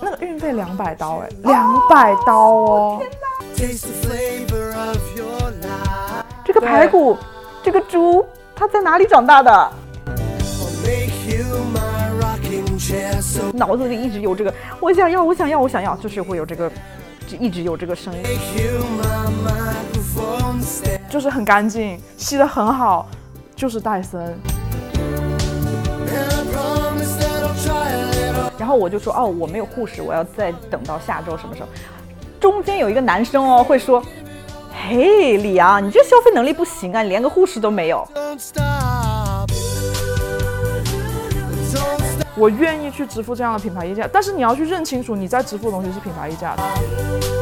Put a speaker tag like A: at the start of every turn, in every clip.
A: 那个运费两百刀哎，两百刀哦！
B: 这个排骨，这个猪，它在哪里长大的？脑子里一直有这个，我想要，我想要，我想要，就是会有这个，就一直有这个声音，
A: 就是很干净，吸得很好，就是戴森。
B: 然后我就说，哦，我没有护士，我要再等到下周什么时候。中间有一个男生哦，会说，嘿，李阳，你这消费能力不行啊，你连个护士都没有。
A: 我愿意去支付这样的品牌溢价，但是你要去认清楚你在支付的东西是品牌溢价的。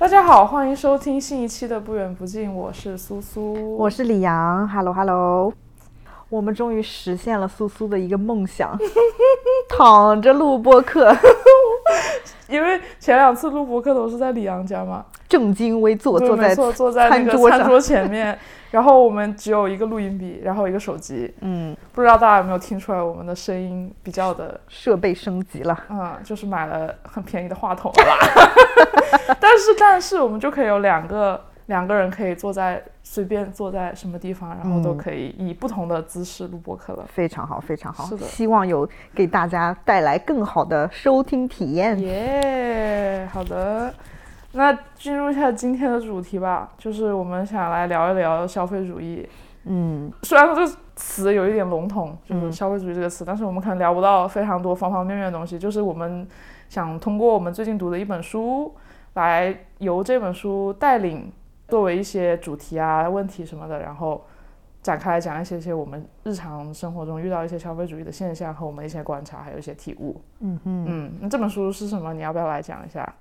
A: 大家好，欢迎收听新一期的不远不近，我是苏苏，
B: 我是李阳，Hello Hello，我们终于实现了苏苏的一个梦想，躺着录播客，
A: 因为前两次录播客都是在李阳家嘛，
B: 正襟危坐，
A: 对
B: 坐在
A: 坐在那个
B: 餐桌上。
A: 餐桌前面，然后我们只有一个录音笔，然后一个手机，
B: 嗯，
A: 不知道大家有没有听出来我们的声音比较的
B: 设备升级了。
A: 嗯，就是买了很便宜的话筒了啦。但是但是我们就可以有两个两个人可以坐在随便坐在什么地方，然后都
B: 嗯
A: 可以以不同的姿势录播客了。
B: 非常好，非常好
A: 是，的
B: 希望有给大家带来更好的收听体验。
A: 耶、好的。那进入一下今天的主题吧，就是我们想来聊一聊消费主义。
B: 嗯，
A: 虽然说这个词有一点笼统，就是
B: 嗯
A: 消费主义这个词，但是我们可能聊不到非常多方方面面的东西。就是我们想通过我们最近读的一本书，来由这本书带领作为一些主题啊、问题什么的，然后展开来讲一些些我们日常生活中遇到一些消费主义的现象和我们一些观察，还有一些体悟。
B: 嗯哼，
A: 嗯，那这本书是什么？你要不要来讲一下？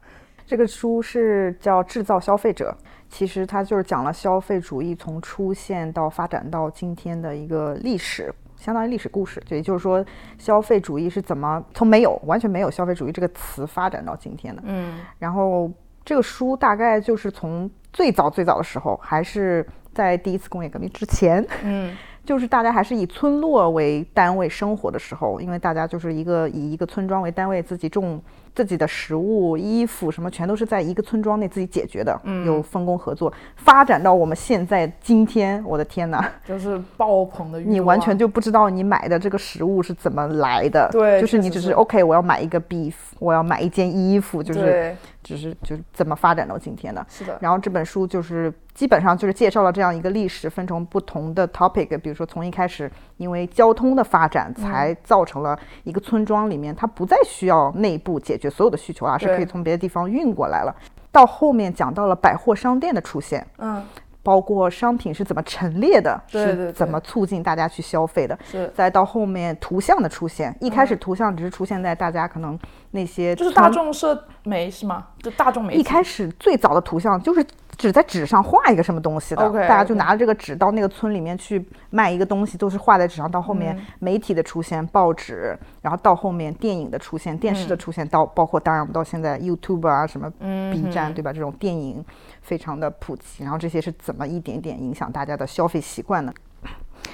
B: 这个书是叫《制造消费者》，其实它就是讲了消费主义从出现到发展到今天的一个历史，相当于历史故事。就也就是说，消费主义是怎么从没有完全没有消费主义这个词发展到今天的。
A: 嗯
B: 然后这个书大概就是从最早最早的时候，还是在第一次工业革命之前，
A: 嗯。
B: 就是大家还是以村落为单位生活的时候，因为大家就是一个以一个村庄为单位，自己种自己的食物、衣服什么，全都是在一个村庄内自己解决的，
A: 嗯
B: 有分工合作。发展到我们现在今天，我的天哪，
A: 就是爆棚的，
B: 你完全就不知道你买的这个食物是怎么来的。
A: 对
B: 就是你只是
A: 是
B: OK，我要买一个 beef，我要买一件衣服，就是
A: 对，
B: 只是就是怎么发展到今天的。
A: 是的，
B: 然后这本书就是基本上就是介绍了这样一个历史，分成不同的 topic，比如说从一开始因为交通的发展，才造成了一个村庄里面它不再需要内部解决所有的需求啊，是可以从别的地方运过来了。到后面讲到了百货商店的出现，
A: 嗯，
B: 包括商品是怎么陈列的，
A: 对对对
B: 是怎么促进大家去消费的。
A: 是，
B: 再到后面图像的出现，一开始图像只是出现在大家可能那些
A: 嗯就是大众社媒是吗？就大众媒。
B: 一开始最早的图像就是只在纸上画一个什么东西的大家就拿着这个纸到那个村里面去卖一个东西，都是画在纸上。到后面
A: 嗯
B: 媒体的出现，报纸，然后到后面电影的出现，电视的出现，到包括当然我们到现在 YouTube 啊什么
A: 嗯
B: B 站
A: 哼
B: 对吧？这种电影非常的普及，然后这些是怎么一点点影响大家的消费习惯呢？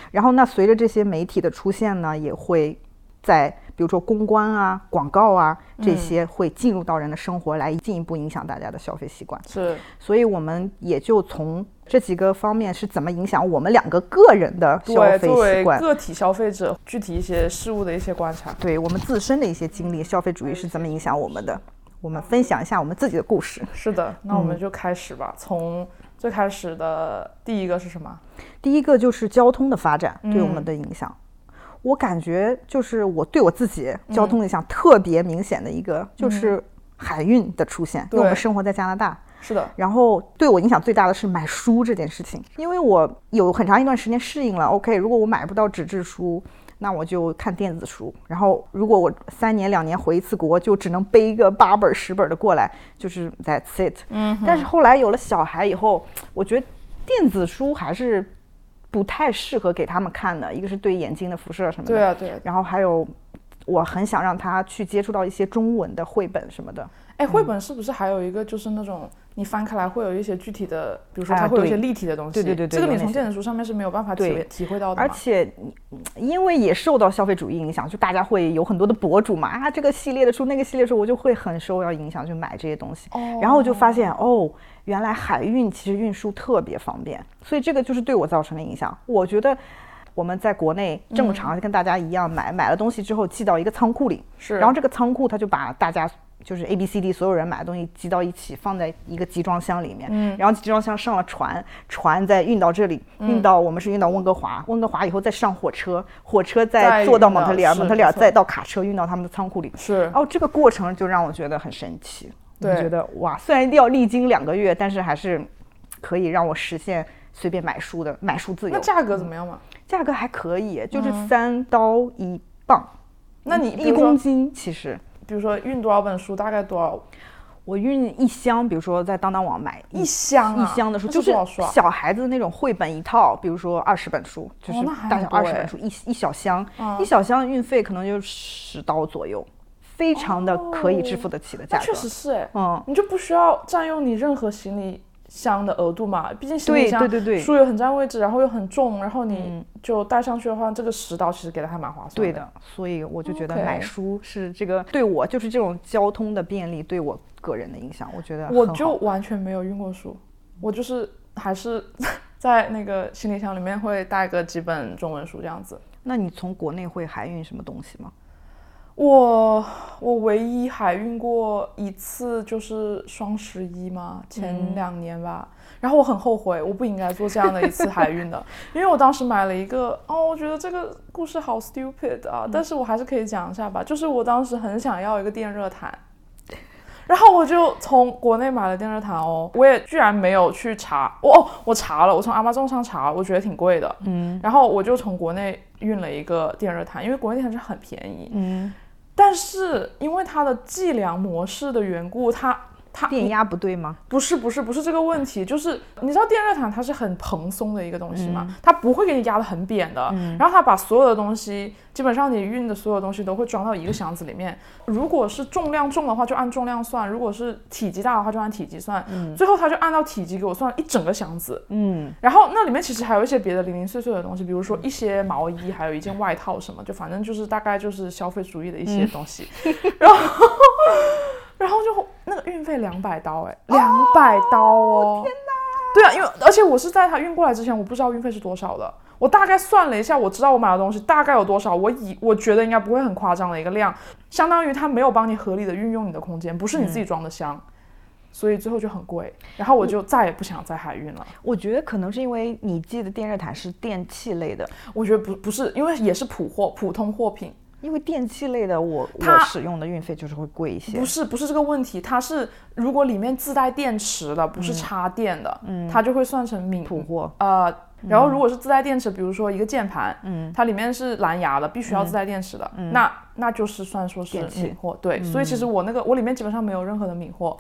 B: 然后那随着这些媒体的出现呢，也会在比如说公关啊、广告啊这
A: 嗯
B: 些会进入到人的生活来，进一步影响大家的消费习惯。
A: 是，
B: 所以我们也就从这几个方面是怎么影响我们两个个人的消
A: 对，
B: 费
A: 作为
B: 习惯。
A: 个体消费者，具体一些事物的一些观察。
B: 对我们自身的一些经历，消费主义是怎么影响我们的？我们分享一下我们自己的故事。
A: 是的，那我
B: 嗯
A: 们就开始吧。从最开始的第一个是什么？
B: 第一个就是交通的发展对我们
A: 嗯
B: 的影响。我感觉就是我对我自己
A: 嗯
B: 交通影响特别明显的一个，就是海运的出现。因为我们生活在加拿大，
A: 是的，
B: 然后对我影响最大的是买书这件事情，因为我有很长一段时间适应了。OK，如果我买不到纸质书，那我就看电子书。然后如果我三年两年回一次国，就只能背一个八本十本的过来，就是 That's it。
A: 嗯，
B: 但是后来有了小孩以后，我觉得电子书还是不太适合给他们看的，一个是对眼睛的辐射什么的，
A: 对啊，对啊，
B: 然后还有我很想让他去接触到一些中文的绘本什么的。
A: 哎，绘本是不是还有一个就是那种你翻开来会有一些具体的，比如说
B: 哎
A: 它会有一些立体的东西，
B: 对对对对
A: 这个你从电子书上面是没有办法体会体会到的。
B: 而且，嗯因为也受到消费主义影响，就大家会有很多的博主嘛，啊，这个系列的书，那个系列的书，我就会很受到影响，去买这些东西。然后我就发现，哦，原来海运其实运输特别方便，所以这个就是对我造成的影响。我觉得我们在国内正常跟大家一样买，买了东西之后寄到一个仓库里，
A: 是，
B: 然后这个仓库它就把大家就是 A B C D 所有人买的东西集到一起，放在一个集装箱里面，
A: 嗯
B: 然后集装箱上了船，船再运到这里，运到我们是运到温哥华，温哥华以后再上火车，火车
A: 再
B: 再坐到蒙特利尔，蒙特利尔再到卡车运到他们的仓库里。
A: 是
B: 哦，这个过程就让我觉得很神奇，我觉得哇，虽然要历经两个月，但是还是可以让我实现随便买书的买书自由
A: 那。价格怎么样嘛？
B: 价格还可以，就是三刀一磅，
A: 那你
B: 一公斤其实。
A: 比如说运多少本书，大概多少
B: 我运一箱，比如说在当当网买
A: 一箱啊？
B: 一箱的书，就是？小孩子那种绘本一套，比如说二十本书，就是大小二十本书，一一小箱，
A: 嗯
B: 一小箱运费可能就十刀左右，非常的可以支付得起的价格。
A: 那确实是哎，
B: 嗯，
A: 你就不需要占用你任何行李箱的额度嘛，毕竟行李箱
B: 对对对
A: 书又很占位置，然后又很重，然后你
B: 嗯
A: 就带上去的话，这个十刀其实给的还蛮划算的。
B: 对的，所以我就觉得买书是这个对我就是这种交通的便利对我个人的影响，我觉得
A: 我就完全没有运过书，我就是还是在那个行李箱里面会带个几本中文书这样子。
B: 那你从国内会海运什么东西吗？
A: 我我唯一海运过一次就是双十一嘛，前
B: 嗯
A: 两年吧。然后我很后悔，我不应该做这样的一次海运的，因为我当时买了一个，哦，我觉得这个故事好 stupid 啊，但是我还是可以讲一下吧。就是我当时很想要一个电热毯，然后我就从国内买了电热毯哦，我也居然没有去查，我哦，我查了，我从 Amazon 上查，我觉得挺贵的，
B: 嗯。
A: 然后我就从国内运了一个电热毯，因为国内电热毯很便宜，
B: 嗯，
A: 但是因为它的计量模式的缘故，它它
B: 电压不对吗？
A: 不是不是不是这个问题，就是你知道电热毯它是很蓬松的一个东西嘛，
B: 嗯
A: 它不会给你压得很扁的，然后它把所有的东西，基本上你运的所有东西都会装到一个箱子里面。如果是重量重的话，就按重量算；如果是体积大的话，就按体积算。最后它就按照体积给我算了一整个箱子，
B: 嗯，
A: 然后那里面其实还有一些别的零零碎碎的东西，比如说一些毛衣，还有一件外套什么，就反正就是大概就是消费主义的一些东西。然后，然后就那个运费两百刀，哎，两百刀哦！天哪！对啊，因为而且我是在他运过来之前，我不知道运费是多少的。我大概算了一下，我知道我买的东西大概有多少，我以我觉得应该不会很夸张的一个量，相当于他没有帮你合理的运用你的空间，不是你自己装的箱，所以最后就很贵。然后我就再也不想在海运了。
B: 我觉得可能是因为你寄的电热毯是电器类的，
A: 我觉得不不是，因为也是普货普通货品，
B: 因为电器类的我我
A: 它
B: 使用的运费就是会贵一些
A: 不。是不是这个问题，它是如果里面自带电池的，不是插电的，它就会算成敏
B: 普货，
A: 呃。然后如果是自带电池，比如说一个键盘，
B: 嗯
A: 它里面是蓝牙的，必须要自带电池的，那那就是算说是敏货。对，所以其实我那个我里面基本上没有任何的敏货，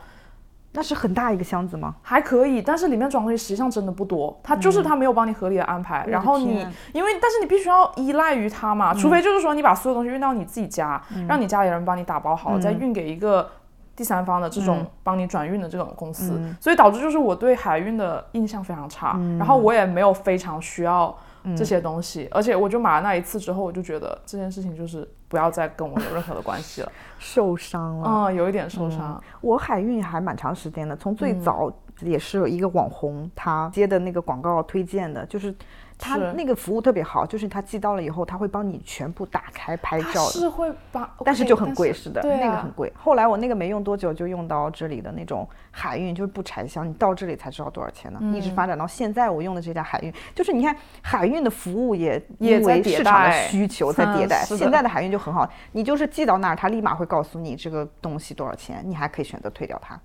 B: 那是很大一个箱子吗？
A: 还可以，但是里面装的东西实际上真的不多，它就是它没有帮你合理的安排，然后你因为但是你必须要依赖于它嘛，除非就是说你把所有东西运到你自己家，让你家里人帮你打包好，再运给一个第三方的这种帮你转运的这种公司，所以导致就是我对海运的印象非常差，然后我也没有非常需要。这些东西，而且我就买了那一次之后，我就觉得这件事情就是不要再跟我有任何的关系了，
B: 受伤了。
A: 嗯，有一点受伤，
B: 我海运还蛮长时间的，从
A: 嗯
B: 最早也是有一个网红他接的那个广告推荐的，就是他那个服务特别好，就是他寄到了以后，他会帮你全部打开拍照的。
A: 是会把，
B: 但是就很贵，是的，
A: 啊
B: 那个很贵。后来我那个没用多久，就用到这里的那种海运，就是不拆箱，你到这里才知道多少钱呢。一
A: 嗯
B: 直发展到现在，我用的这家海运，就是你看海运的服务也因为市场的需求在迭代。现在的海运就很好，你就是寄到那儿，他立马会告诉你这个东西多少钱，你还可以选择退掉它。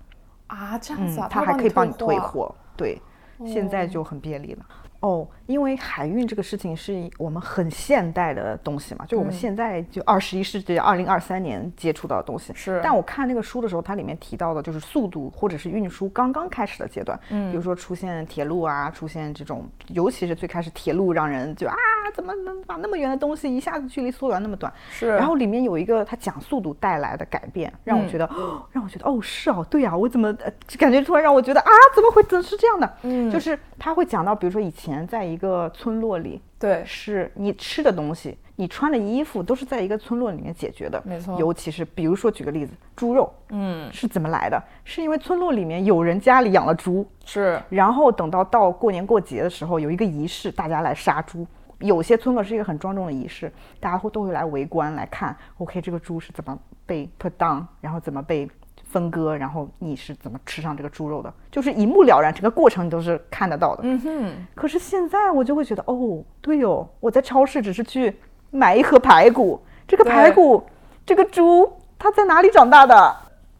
A: 啊，这样子
B: 他还可以帮你退
A: 啊。
B: 货。对，现在就很便利了。哦，因为海运这个事情是我们很现代的东西嘛，就我们
A: 嗯
B: 现在就二十一世纪二零二三年接触到的东西。
A: 是
B: 但我看那个书的时候，它里面提到的就是速度或者是运输刚刚开始的阶段，嗯，比如说出现铁路啊，出现这种，尤其是最开始铁路让人就啊怎么能把那么远的东西一下子距离缩短那么短？
A: 是，
B: 然后里面有一个他讲速度带来的改变，让我觉得，让我觉得哦是哦，对啊，我怎么、呃、感觉突然让我觉得啊，怎么会怎么是这样的？
A: 嗯
B: 就是他会讲到，比如说以前在一个村落里，
A: 对，
B: 是你吃的东西，你穿的衣服都是在一个村落里面解决的。
A: 没错
B: 尤其是比如说举个例子，猪肉
A: 嗯，
B: 是怎么来的？是因为村落里面有人家里养了猪，
A: 是，
B: 然后等到到过年过节的时候，有一个仪式，大家来杀猪。有些村落是一个很庄重的仪式，大家会都会来围观来看。OK，这个猪是怎么被 put down，然后怎么被分割，然后你是怎么吃上这个猪肉的，就是一目了然，整个过程你都是看得到的。
A: 嗯哼，
B: 可是现在我就会觉得，哦，对哦，我在超市只是去买一盒排骨，这个排骨，这个猪它在哪里长大的？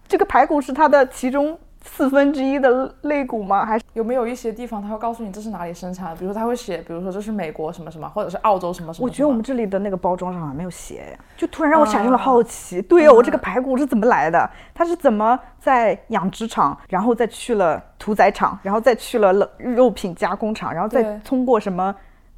B: 这个排骨是它的其中四分之一的肋骨吗？还是
A: 有没有一些地方他会告诉你这是哪里生产的？比如说他会写，比如说这是美国什么什么，或者是澳洲什么什么
B: 我觉得我们这里的那个包装上好像没有写呀，就突然让我产生了好奇。对哦，我这个排骨是怎么来的？它是怎么在养殖场，然后再去了屠宰场，然后再去了冷肉品加工厂，然后再通过什么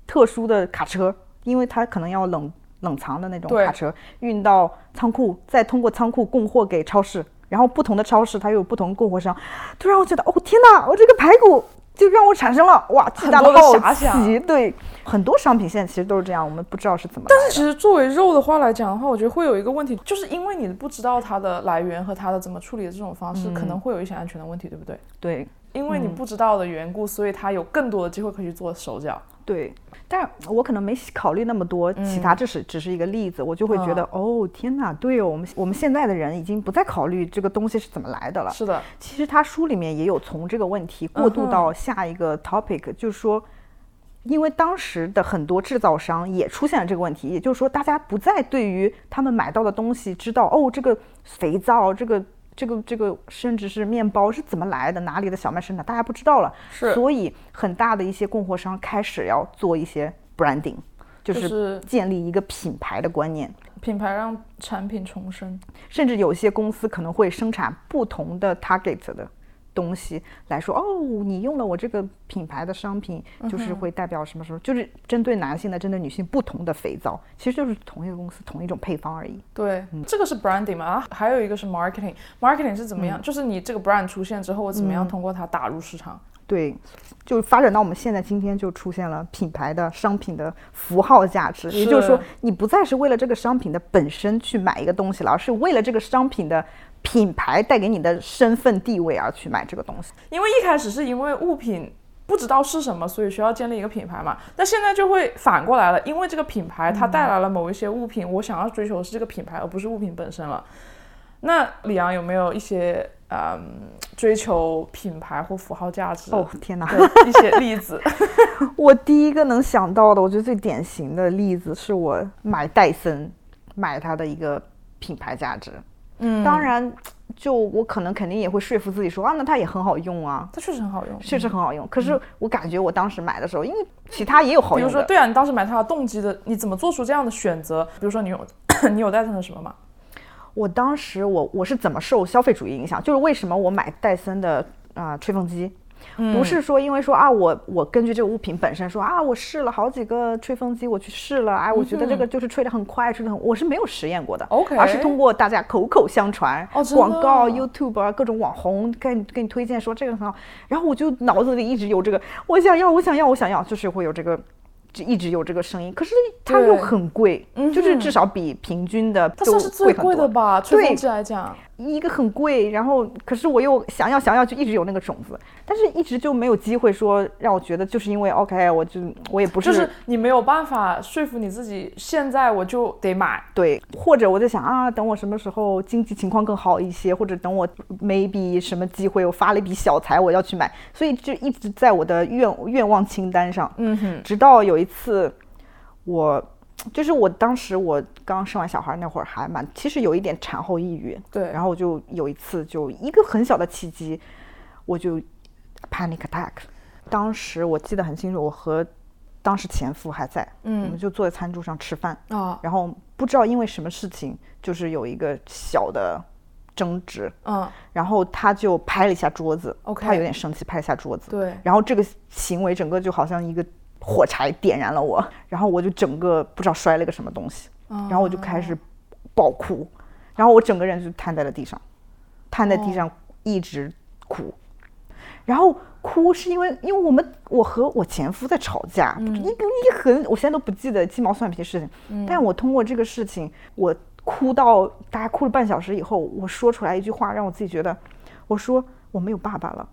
B: 特殊的卡车，因为它可能要冷冷藏的那种卡车运到仓库，再通过仓库供货给超市，然后不同的超市它又有不同供货商。突然我觉得，哦天哪，我这个排骨。就让我产生了哇巨大
A: 的
B: 好
A: 遐想
B: 奇，对，很多商品现在其实都是这样，我们不知道是怎么。
A: 但是其实作为肉的话来讲的话，我觉得会有一个问题，就是因为你不知道它的来源和它的怎么处理的这种方式，可能会有一些安全的问题，对不对？
B: 对
A: 因为你不知道的缘故，所以它有更多的机会可以去做手脚。
B: 对，但我可能没考虑那么多，其他这是只是一个例子，我就会觉得，哦天哪，对哦，我们我们现在的人已经不再考虑这个东西是怎么来的了。
A: 是的，
B: 其实他书里面也有从这个问题过渡到下一个 topic，、就是说，因为当时的很多制造商也出现了这个问题，也就是说，大家不再对于他们买到的东西知道哦，这个肥皂，这个这个这个，甚至是面包是怎么来的，哪里的小麦生产，大家不知道了。
A: 是
B: 所以很大的一些供货商开始要做一些 branding，就
A: 就是是
B: 建立一个品牌的观念。
A: 品牌让产品重生。
B: 甚至有些公司可能会生产不同的 target 的东西来说，哦，你用了我这个品牌的商品，就是会代表什么什么，就是针对男性的、针对女性不同的肥皂，其实就是同一个公司同一种配方而已。
A: 对，这个是 branding 嘛，啊还有一个是 marketing。marketing 是怎么样？就是你这个 brand 出现之后，我怎么样通过它打入市场？
B: 对，就发展到我们现在今天，就出现了品牌的商品的符号价值，也就是说，你不再是为了这个商品的本身去买一个东西了，而是为了这个商品的品牌带给你的身份地位而去买这个东西。
A: 因为一开始是因为物品不知道是什么，所以需要建立一个品牌嘛。那现在就会反过来了，因为这个品牌它带来了某一些物品，我想要追求的是这个品牌，而不是物品本身了。那李阳有没有一些嗯追求品牌或符号价值
B: 哦，天哪！
A: 的一些例子？
B: 我第一个能想到的，我觉得最典型的例子是我买戴森，买它的一个品牌价值。
A: 嗯，
B: 当然，就我可能肯定也会说服自己说啊，那它也很好用啊，
A: 它确实很好用。
B: 确实很好用。可是我感觉我当时买的时候，因为其他也有好
A: 比如说，对啊，你当时买它的动机的，你怎么做出这样的选择？比如说，你有 你有戴森的什么吗？
B: 我当时我我是怎么受消费主义影响？就是为什么我买戴森的啊、吹风机，
A: 嗯。
B: 不是说因为说啊我我根据这个物品本身说啊我试了好几个吹风机，我去试了，哎我觉得这个就是吹得很快，吹得很，我是没有实验过的
A: OK
B: 而是通过大家口口相传，
A: 哦
B: 广告、YouTube 啊各种网红给你给你推荐说这个很好，然后我就脑子里一直有这个我想要我想要我想要，就是会有这个。就一直有这个声音，可是它又很贵，就是至少比平均的
A: 它
B: 都
A: 算是最贵的吧？吹风
B: 对
A: 机来讲，
B: 一个很贵，然后可是我又想要想要，就一直有那个种子，但是一直就没有机会说让我觉得就是因为 OK，我就我也不是、
A: 就是你没有办法说服你自己，现在我就得买。
B: 对，或者我在想啊，等我什么时候经济情况更好一些，或者等我 maybe 什么机会我发了一笔小财我要去买，所以就一直在我的愿愿望清单上，
A: 嗯哼，
B: 直到有一次我。就是我当时我刚生完小孩那会儿还蛮，其实有一点产后抑郁，
A: 对，
B: 然后我就有一次就一个很小的契机，我就 panic attack。当时我记得很清楚，我和当时前夫还在，嗯我们
A: 嗯
B: 就坐在餐桌上吃饭，
A: 啊，
B: 然后不知道因为什么事情，就是有一个小的争执，
A: 嗯，
B: 然后他就拍了一下桌子
A: OK
B: 他有点生气，拍了一下桌子，
A: 对，
B: 然后这个行为整个就好像一个火柴点燃了我，然后我就整个不知道摔了个什么东西，然后我就开始爆哭，然后我整个人就瘫在了地上，瘫在地上一直哭，然后哭是因为因为我们我和我前夫在吵架，一个一很我现在都不记得鸡毛蒜皮的事情，但我通过这个事情，我哭到大概哭了半小时以后，我说出来一句话，让我自己觉得，我说我没有爸爸了。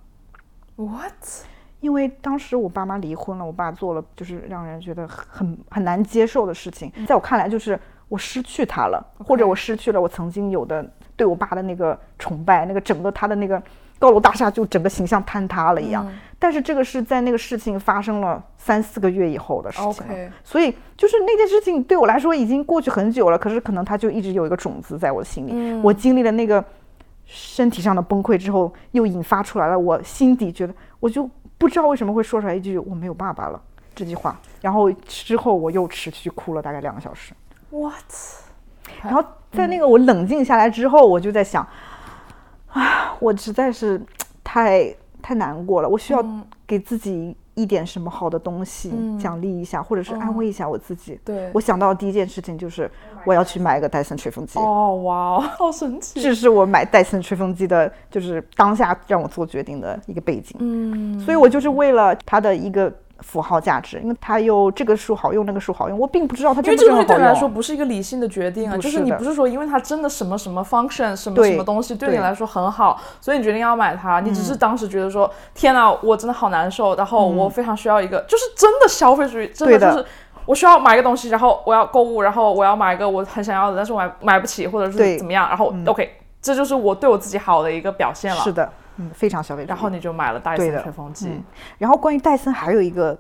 A: What？
B: 因为当时我爸妈离婚了，我爸做了就是让人觉得很很难接受的事情，在我看来就是我失去他了，或者我失去了我曾经有的对我爸的那个崇拜，那个整个他的那个高楼大厦就整个形象坍塌了一样。但是这个是在那个事情发生了三四个月以后的事情所以就是那件事情对我来说已经过去很久了，可是可能他就一直有一个种子在我的心里。我经历了那个身体上的崩溃之后，又引发出来了我心底觉得，我就不知道为什么会说出来一句“我没有爸爸了”这句话，然后之后我又持续哭了大概两个小时。
A: What？
B: 然后在那个我冷静下来之后，我就在想，啊，我实在是太太难过了，我需要给自己一点什么好的东西、奖励一下，或者是安慰一下我自己。
A: 对
B: 我想到的第一件事情就是我要去买一个戴森吹风机。
A: 哦，哇哦，好神奇。
B: 这是我买戴森吹风机的，就是当下让我做决定的一个背景。
A: 嗯，
B: 所以我就是为了它的一个符号价值，因为它又这个数好用，那个数好用，我并不知道它
A: 因为这个对你来。说不是一个理性的决定啊，
B: 是
A: 就是你不是说因为它真的什么什么 function 什么什么东西对你来说很好，所以你决定要买它，你只是当时觉得说天哪，我真的好难受，然后我非常需要一个，就是真的消费主义，真的就是。我需要买一个东西，然后我要购物，然后我要买一个我很想要的，但是我买买不起，或者是怎么样，然后 OK，这就是我对我自己好的一个表现了。
B: 是，的，嗯，非常消费主义。
A: 然后你就买了戴森吹风机。
B: 嗯。然后关于戴森还有一个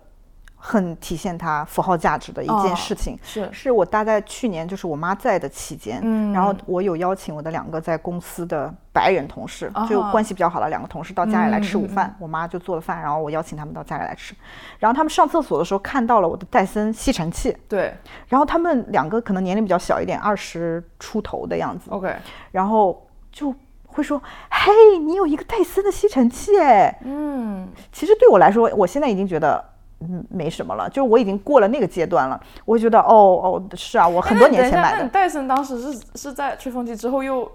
B: 很体现它符号价值的一件
A: 哦
B: 事情，
A: 是。
B: 是我大概去年就是我妈在的期间，
A: 嗯。
B: 然后我有邀请我的两个在公司的白人同事，就
A: 啊
B: 关系比较好的两个同事到家里来吃午
A: 嗯
B: 饭，我妈就做了饭，然后我邀请他们到家里来吃，然后他们上厕所的时候看到了我的戴森吸尘器，
A: 对。
B: 然后他们两个可能年龄比较小一点，二十出头的样子
A: ，，OK，
B: 然后就会说：“嘿，你有一个戴森的吸尘器哎。”
A: 嗯，
B: 其实对我来说，我现在已经觉得。嗯，没什么了，就是我已经过了那个阶段了。我会觉得，哦哦，是啊，我很多年前买的。
A: 戴森当时是是在吹风机之后又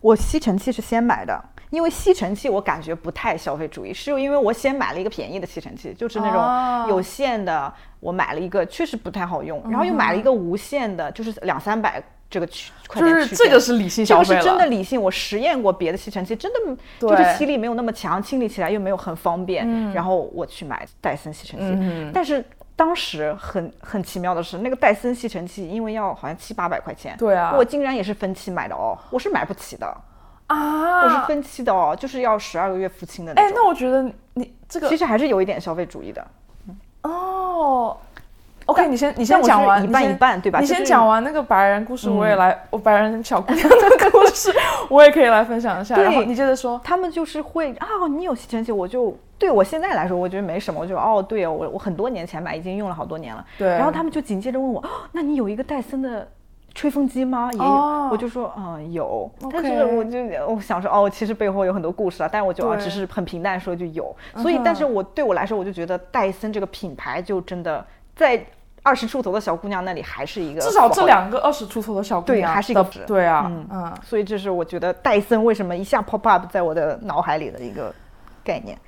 B: 我吸尘器是先买的，因为吸尘器我感觉不太消费主义，是因为我先买了一个便宜的吸尘器，就是那
A: 哦
B: 种有线的，我买了一个确实不太好用，然后又买了一个无线的，就是两三百这个区块
A: 就是这个是理性消费，
B: 这个是真的理性，我实验过别的吸尘器，真的就是吸力没有那么强，清理起来又没有很方便。然后我去买戴森吸尘器，
A: 嗯
B: 但是当时很很奇妙的是，那个戴森吸尘器因为要好像七八百块钱，
A: 对啊
B: 我竟然也是分期买的哦，我是买不起的，
A: 啊，
B: 我是分期的哦，就是要十二个月付清的那
A: 哎，那我觉得你这个
B: 其实还是有一点消费主义的，
A: 哦。OK，你先你先讲完，
B: 一半一半对吧
A: 你先讲完那个白人故事，我也来，我白人小姑娘的故事，我也可以来分享一下。然后你接着说。
B: 他们就是会啊，你有吸尘器，我就对我现在来说，我觉得没什么，我就哦，对哦，我我很多年前买，已经用了好多年了。
A: 对
B: 然后他们就紧接着问我，哦，那你有一个戴森的吹风机吗？也有，
A: 哦
B: 我就说嗯有，但是我就我想说哦，其实背后有很多故事啊，但是我就啊只是很平淡说就有，所以但是我对我来说，我就觉得戴森这个品牌就真的在二十出头的小姑娘那里还是一个
A: 至少这两个二十出头的小姑娘的，
B: 还是一个值
A: 对啊，
B: 嗯
A: 嗯，
B: 所以这是我觉得戴森为什么一下 pop up 在我的脑海里的一个概念。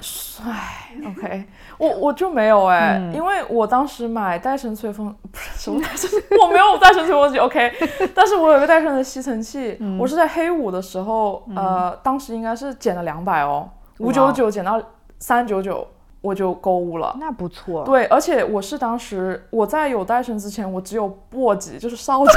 A: 帅 OK，我我就没有哎、
B: 嗯
A: 因为我当时买戴森吹风不是什么戴森，我没有戴森吹风机 OK，但是我有一个戴森的吸尘器，
B: 嗯
A: 我是在黑五的时候，呃，当时应该是减了两百哦，五九九减到三九九，我就购物了。
B: 那不错，
A: 对，而且我是当时我在有戴森之前，我只有簸箕，就是烧着。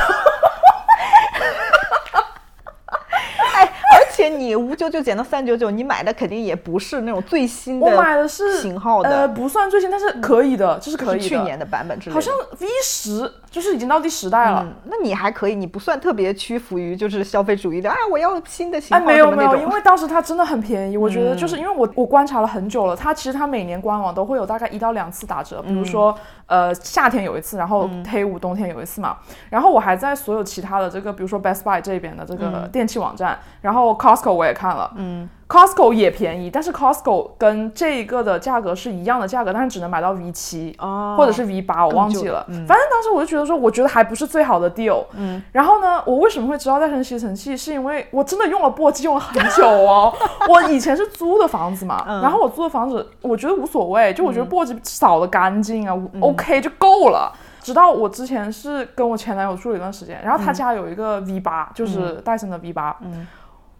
B: 哎，而且你五九九减到三九九，你买的肯定也不是那种最新的，
A: 我买的是
B: 型号的
A: 呃，不算最新，但是可以的，就是可以的。
B: 去年的版本之类的。
A: 好像 V 十，就是已经到第十代了。
B: 嗯，那你还可以，你不算特别屈服于就是消费主义的哎，我要新的型
A: 哎，
B: 号
A: 没有没有，因为当时它真的很便宜，我觉得就是因为我我观察了很久了，它其实它每年官网都会有大概一到两次打折，比
B: 嗯
A: 如说、呃夏天有一次，然后黑五冬天有一次嘛，然后我还在所有其他的这个，比如说 Best Buy 这边的这个
B: 嗯
A: 电器网站，然后 Costco 我也看了，嗯 Costco 也便宜，但是 Costco 跟这一个的价格是一样的价格，但是只能买到 V 七、
B: 哦
A: 或者是 V 八，我忘记了。反正当时我就觉得说，我觉得还不是最好的 deal。嗯，然后呢，我为什么会知道戴森吸尘器？是因为我真的用了簸箕用了很久哦。我以前是租的房子嘛，然后我租的房子，我觉得无所谓，就我觉得簸箕扫的干净啊、o k 就够了。直到我之前是跟我前男友住了一段时间，然后他家有一个 V 八、就是戴森的 V 八。嗯。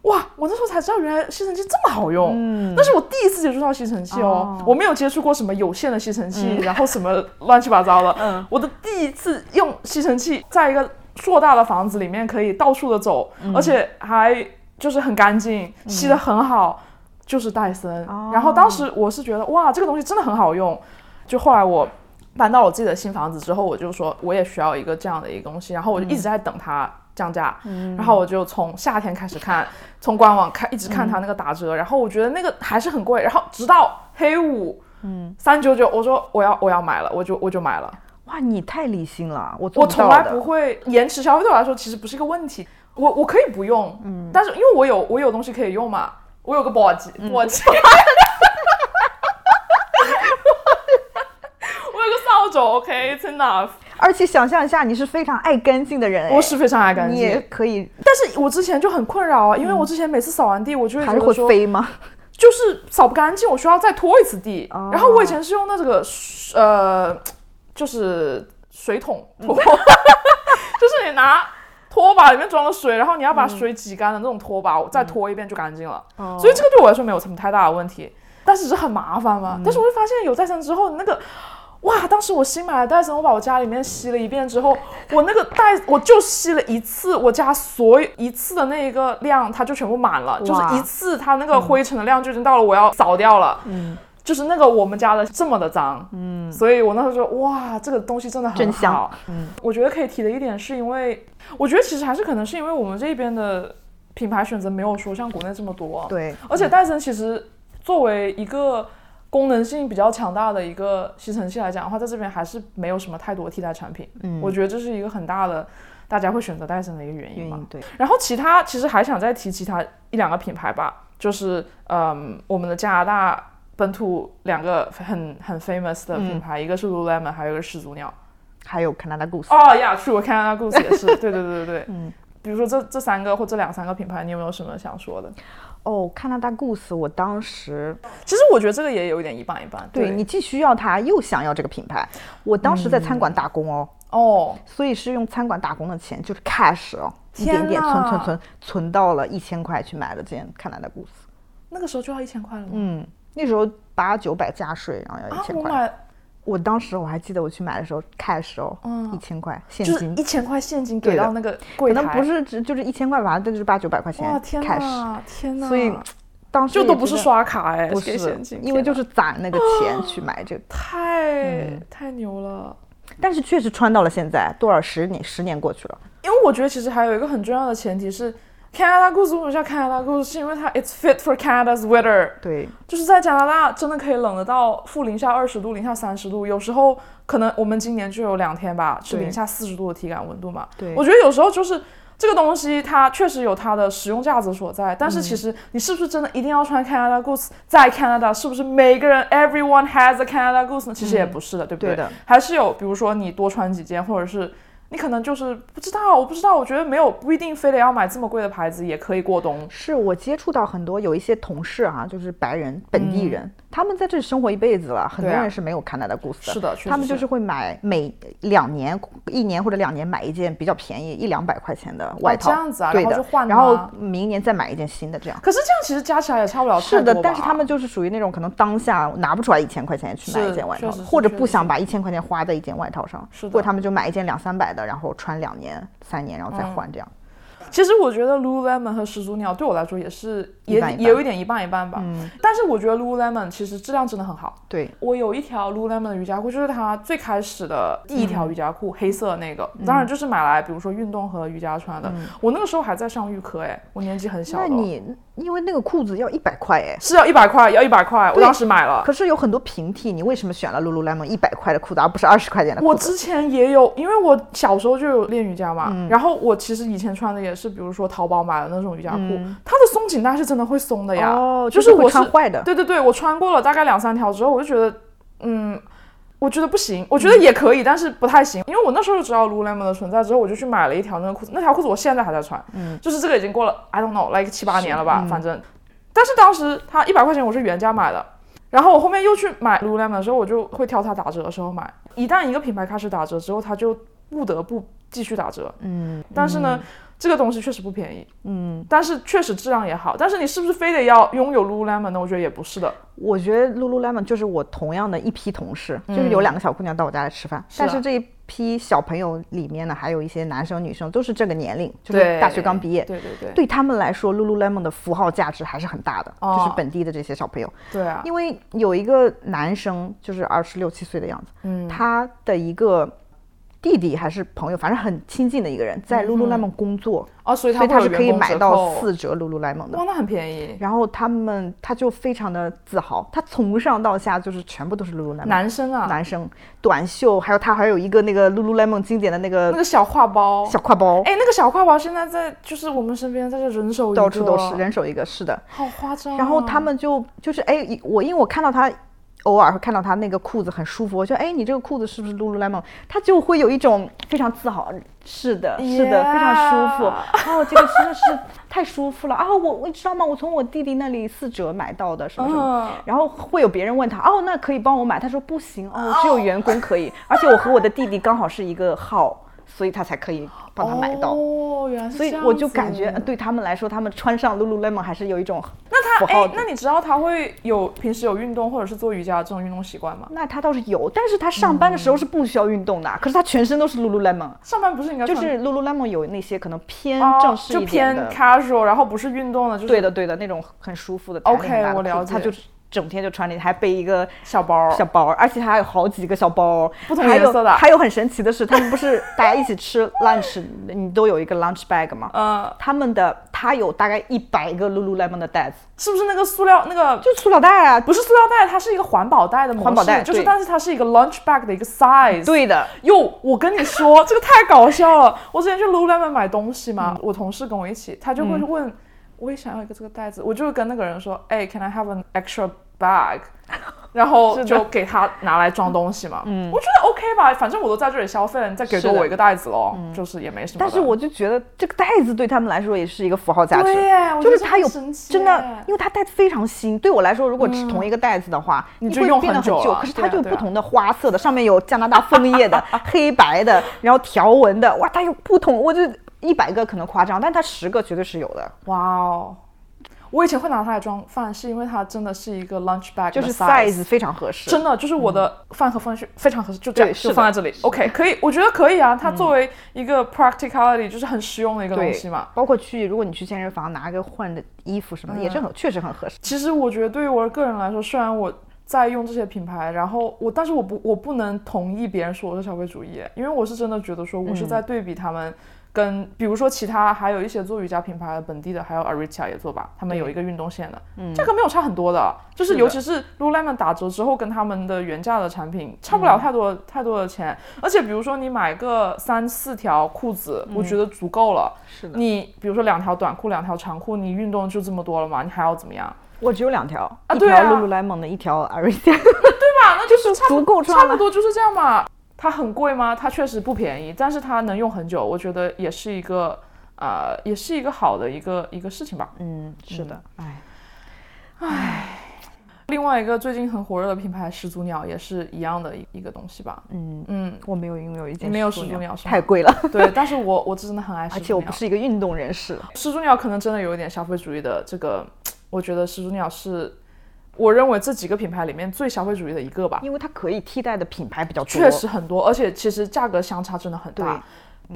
A: 哇！我那时候才知道，原来吸尘器这么好用。嗯，那是我第一次接触到吸尘器哦，我没有接触过什么有线的吸尘器，然后什么乱七八糟的。嗯，我的第一次用吸尘器，在一个硕大的房子里面可以到处的走，而且还就是很干净，吸的很好，就是戴森。然后当时我是觉得，哇，这个东西真的很好用。就后来我搬到我自己的新房子之后，我就说我也需要一个这样的一个东西，然后我就一直在等它。降价，然后我就从夏天开始看，从官网看一直看它那个打折，然后我觉得那个还是很贵，然后直到黑五，嗯，三九九，我说我要我要买了，我就我就买了。
B: 哇，你太理性了，我
A: 我从来不会延迟消费，对我来说其实不是一个问题，我我可以不用，嗯，但是因为我有我有东西可以用嘛，我有个簸箕，簸箕，我有个扫帚，OK，it's enough。
B: 而且想象一下，你是非常爱干净的人，
A: 我是非常爱干净，
B: 你也可以。
A: 但是我之前就很困扰啊，因为我之前每次扫完地，我就会
B: 还是会飞吗？
A: 就是扫不干净，我需要再拖一次地。然后我以前是用那这个呃，就是水桶拖，就是你拿拖把里面装了水，然后你要把水挤干的那种拖把，再拖一遍就干净了。所以这个对我来说没有什么太大的问题，但是是很麻烦嘛。但是我就发现有再生之后，那个。哇！当时我新买的戴森，我把我家里面吸了一遍之后，我那个戴我就吸了一次，我家所有一次的那一个量，它就全部满了，就是一次它那个灰尘的量就已经到了我要扫掉了。嗯，就是那个我们家的这么的脏。嗯，所以我那时候就哇，这个东西真的很好。嗯，我觉得可以提的一点是因为，我觉得其实还是可能是因为我们这边的品牌选择没有说像国内这么多。
B: 对，
A: 而且戴森其实作为一个。功能性比较强大的一个吸尘器来讲的话，在这边还是没有什么太多替代产品。嗯，我觉得这是一个很大的大家会选择戴森的一个原因嘛。
B: 对。
A: 然后其他其实还想再提其他一两个品牌吧，就是嗯，我们的加拿大本土两个很很 famous 的品牌，一个是 Lululemon，还有一个始祖鸟，
B: 还有 Canada Goose。
A: 哦呀，True，Canada Goose 也是。对对对对对。嗯。比如说这这三个或这两三个品牌，你有没有什么想说的？
B: 哦，加拿大 Goose，我当时
A: 其实我觉得这个也有一点一半一半。
B: 对你既需要它，又想要这个品牌。我当时在餐馆打工哦，哦，所以是用餐馆打工的钱，就是 cash 哦，一点点存存存存到了一千块去买了件加拿大 Goose。
A: 那个时候就要一千块了吗？
B: 嗯，那时候八九百加税，然后要一千块。我当时我还记得我去买的时候，cash 哦，一千块现金，
A: 一千块现金给到那个柜
B: 台，可能不是只就是一千块，吧，但就是八九百块钱。
A: 哇天
B: 哪，
A: 天哪！
B: 所以当时
A: 就都不是刷卡哎，
B: 不是，因为就是攒那个钱 去买这个，
A: 太太牛了。
B: 但是确实穿到了现在，多少十年十年过去了。
A: 因为我觉得其实还有一个很重要的前提是。Canada Goose 为什么叫 Canada Goose？是因为它 It's fit for Canada's weather。
B: 对，
A: 就是在加拿大真的可以冷得到负零下二十度、零下三十度，有时候可能我们今年就有两天吧，是零下四十度的体感温度嘛。
B: 对，
A: 我觉得有时候就是这个东西它确实有它的实用价值所在，但是其实你是不是真的一定要穿 Canada Goose 在 Canada？是不是每个人 Everyone has a Canada Goose 呢？其实也不是的，对不对？
B: 的，
A: 还是有，比如说你多穿几件，或者是。你可能就是不知道，我不知道，我觉得没有不一定非得要买这么贵的牌子也可以过冬。
B: 是我接触到很多有一些同事啊，就是白人本地人，他们在这里生活一辈子了，很多人是没有看到的故事的。
A: 是的，
B: 他们就是会买每两年、一年或者两年买一件比较便宜一两百块钱的外套，
A: 这样子啊，
B: 对的，然后明年再买一件新的这样。
A: 可是这样其实加起来也差不了
B: 是的，但是他们就是属于那种可能当下拿不出来一千块钱去买一件外套，或者不想把一千块钱花在一件外套上，或者他们就买一件两三百的，然后穿两。年三年，然后再换这样。
A: 其实我觉得 Lululemon 和始祖鸟对我来说也是也也有一点一半一半吧。嗯。但是我觉得 Lululemon 其实质量真的很好。
B: 对。
A: 我有一条 Lululemon 的瑜伽裤，就是它最开始的第一条瑜伽裤，黑色那个。当然就是买来，比如说运动和瑜伽穿的。我那个时候还在上预科，哎，我年纪很小。
B: 那你因为那个裤子要一百块，哎，
A: 是要一百块，要一百块。我当时买了。
B: 可是有很多平替，你为什么选了 Lululemon 一百块的裤子，而不是二十块钱的？
A: 我之前也有，因为我小时候就有练瑜伽嘛。然后我其实以前穿的也是，比如说淘宝。买的那种瑜伽裤，它的松紧带是真的会松的呀，
B: 哦，
A: 就是我是
B: 穿坏的。
A: 对对对，我穿过了大概两三条之后，我就觉得，嗯，我觉得不行，我觉得也可以，但是不太行，因为我那时候就知道 Lululemon 的存在之后，我就去买了一条那个裤子，那条裤子我现在还在穿，嗯，就是这个已经过了 I don't know like 七八年了吧，反正，但是当时它一百块钱我是原价买的，然后我后面又去买 Lululemon 的时候，我就会挑它打折的时候买，一旦一个品牌开始打折之后，它就不得不继续打折，
B: 嗯，
A: 但是呢，这个东西确实不便宜，嗯，但是确实质量也好，但是你是不是非得要拥有 Lululemon 呢？我觉得也不是的。
B: 我觉得 Lululemon 就是我同样的一批同事，就是有两个小姑娘到我家来吃饭，但是这一批小朋友里面呢，还有一些男生女生都是这个年龄，就是，大学刚毕业。
A: 对对对，
B: 对他们来说，Lululemon 的符号价值还是很大的，
A: 哦
B: 就是本地的这些小朋友。
A: 对啊，
B: 因为有一个男生，就是二十六七岁的样子，
A: 嗯。
B: 他的一个弟弟还是朋友，反正很亲近的一个人，在 Lululemon 工作，
A: 哦，所以
B: 所以他是可以买到
A: 四，
B: 四折 Lululemon 的
A: 哇，。那很便宜。
B: 然后他们他就非常的自豪，他从上到下就是全部都是 Lululemon。
A: 男生啊，
B: 男生短袖，还有他还有一个那个 Lululemon 经典的那个
A: 那个小挎包，
B: 小挎包，
A: 哎，那个小挎包现在在就是我们身边，在这人手一个，
B: 到处都是，人手一个，是的。
A: 好夸张啊。
B: 然后他们就就是哎，我因为我看到他。偶尔会看到他那个裤子很舒服，我说哎，你这个裤子是不是 Lululemon？他就会有一种非常自豪，是的，是的非常舒服。哦，这个真的是太舒服了啊！我我你知道吗？我从我弟弟那里四折买到的，什么什么。
A: 嗯
B: 然后会有别人问他，哦，那可以帮我买？他说不行，哦，只有员工可以，而且我和我的弟弟刚好是一个号，所以他才可以帮他买到。
A: 哦，原来是
B: 所以我就感觉呃对他们来说，他们穿上 Lululemon 还是有一种
A: 那他哎那你知道他会有平时有运动或者是做瑜伽这种运动习惯吗？
B: 那他倒是有，但是他上班的时候是不需要运动的，可是他全身都是 Lululemon，
A: 上班不是应该
B: 就是 Lululemon 有那些可能偏
A: 哦
B: 正式
A: 就
B: 一点
A: 偏
B: 的
A: ，casual，然后不是运动的，就是
B: 对的对的那种很舒服的
A: OK，我了解
B: 他就是整天就穿着，还背一个
A: 小包。
B: 小包，而且他还有好几个小包，
A: 不同颜色的。
B: 还有很神奇的是，他们不是大家一起吃 lunch，你都有一个 lunch bag 吗？
A: 嗯，
B: 他们的他有大概一百个 Lululemon 的袋子，
A: 是不是那个塑料那个
B: 就塑料袋啊，
A: 不是塑料袋，它是一个环保袋的模式，
B: 环保袋
A: 就是但是它是一个 lunch bag 的一个 size。
B: 对的，
A: 哟，我跟你说，这个太搞笑了。我之前去 Lululemon 买东西嘛，我同事跟我一起，他就会问，我也想要一个这个袋子，我就会跟那个人说，哎，Can I have an extra bag？然后就给他拿来装东西嘛。嗯，我觉得 OK 吧，反正我都在这里消费了，你再给多我一个袋子喽，就是也没什么。
B: 但是我就觉得这个袋子对他们来说也是一个符号价值，
A: 对
B: 就是它有真的，因为它袋子非常新。对我来说，如果是同一个袋子的话，
A: 你就用
B: 很
A: 久
B: 可是它就有不同的花色的，上面有加拿大枫叶的、黑白的，然后条纹的，哇，它有不同，我就一百个可能夸张，但它十个绝对是有的，
A: 哇哦，我以前会拿它来装饭，是因为它真的是一个 lunch bag，
B: 就是
A: size
B: 非常合适。
A: 真的就是我的饭盒放进去非常合适，就这样就放在这里。OK，可以，我觉得可以啊。它作为一个 practicality，就是很实用的一个东西嘛。
B: 包括去，如果你去健身房拿个换的衣服什么的，也是
A: 嗯
B: 很确实很合适。
A: 其实我觉得对于我个人来说，虽然我在用这些品牌，然后我，但是我不我不能同意别人说我是消费主义，因为我是真的觉得说我是在对比他们。跟比如说其他还有一些做瑜伽品牌的本地的，还有 Aricha 也做吧，他们有一个运动线的，价格没有差很多的，就是尤其是 Lululemon 打折之后，跟他们的原价的产品差不了太多、太多的钱，而且比如说你买个三四条裤子，我觉得足够了。
B: 是的，
A: 你比如说两条短裤，两条长裤，你运动就这么多了嘛，你还要怎么样？
B: 我只有两条，
A: 啊对啊
B: 一条 Lululemon 的，一条 Aricia，
A: 对吧？那就是 差不
B: 足够
A: 差
B: 穿了。
A: 不多就是这样嘛。它很贵吗？它确实不便宜，但是它能用很久，我觉得也是一个呃，也是一个好的一个一个事情吧。
B: 嗯，是的，哎，哎
A: 另外一个最近很火热的品牌始祖鸟也是一样的一一个东西吧。
B: 嗯，
A: 嗯，
B: 我没有拥有一件
A: 没有
B: 始
A: 始祖鸟
B: 太贵了，
A: 对，但是我我真的很爱 始祖鸟，
B: 而且我不是一个运动人士。
A: 始祖鸟可能真的有一点消费主义的这个，我觉得始祖鸟是我认为这几个品牌里面最消费主义的一个吧。
B: 因为它可以替代的品牌比较多，
A: 确实很多，而且其实价格相差真的很大。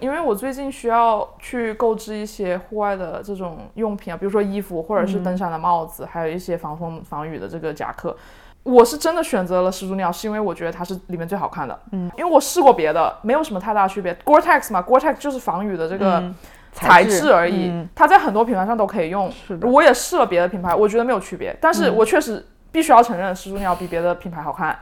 A: 因为我最近需要去购置一些户外的这种用品啊，比如说衣服，或者是登山的帽子，还有一些防风防雨的这个夹克。我是真的选择了始祖鸟，是因为我觉得它是里面最好看的。嗯，因为我试过别的，没有什么太大区别。Gore-Tex 嘛，Gore-Tex 就是防雨的这个
B: 嗯
A: 材
B: 材质
A: 质而已，
B: 嗯
A: 它在很多品牌上都可以用。
B: 是的
A: 我也试了别的品牌，我觉得没有区别，但是我确实必须要承认，始祖鸟比别的品牌好看。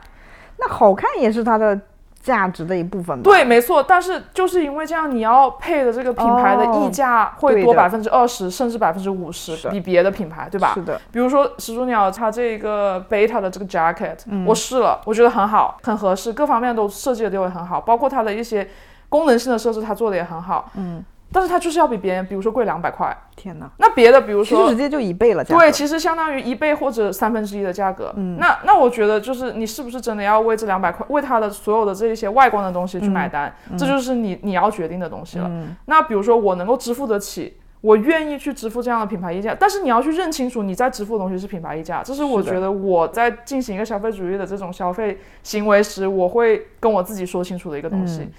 B: 那好看也是它的价值的一部分吧。
A: 对，没错，但是就是因为这样，你要配的这个品牌的溢价会多百分之二十，甚至百分之五十，比别的品牌，对吧？
B: 是的，
A: 比如说始祖鸟，它这个 beta 的这个 jacket，、我
B: 嗯
A: 试了，我觉得很好，很合适，各方面都设计的都会很好，包括它的一些功能性的设置，它做的也很好。
B: 嗯，
A: 但是它就是要比别人，比如说贵两百块。
B: 天哪，
A: 那别的，比如说
B: 直接就一倍了，价格
A: 对，其实相当于一倍或者三分之一的价格。嗯，那那我觉得就是你是不是真的要为这两百块，为它的所有的这一些外观的东西去买单，这就是你你要决定的东西了。
B: 嗯
A: 那比如说我能够支付得起。我愿意去支付这样的品牌溢价，但是你要去认清楚你在支付的东西是品牌溢价，这是我觉得我在进行一个消费主义的这种消费行为时，我会跟我自己说清楚的一个东西。
B: 嗯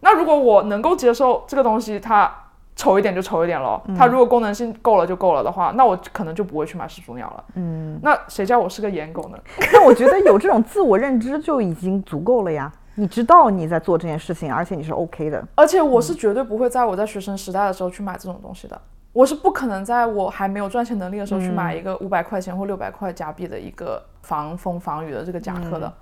A: 那如果我能够接受这个东西，它丑一点就丑一点咯，它如果功能性够了就够了的话，那我可能就不会去买始祖鸟了。
B: 嗯，
A: 那谁叫我是个颜狗呢？
B: 那我觉得有这种自我认知就已经足够了呀。你知道你在做这件事情，而且你是 OK 的。
A: 而且我是绝对不会在我在学生时代的时候去买这种东西的。我是不可能在我还没有赚钱能力的时候去买一个五百块钱或六百块加币的一个防风防雨的这个夹克的，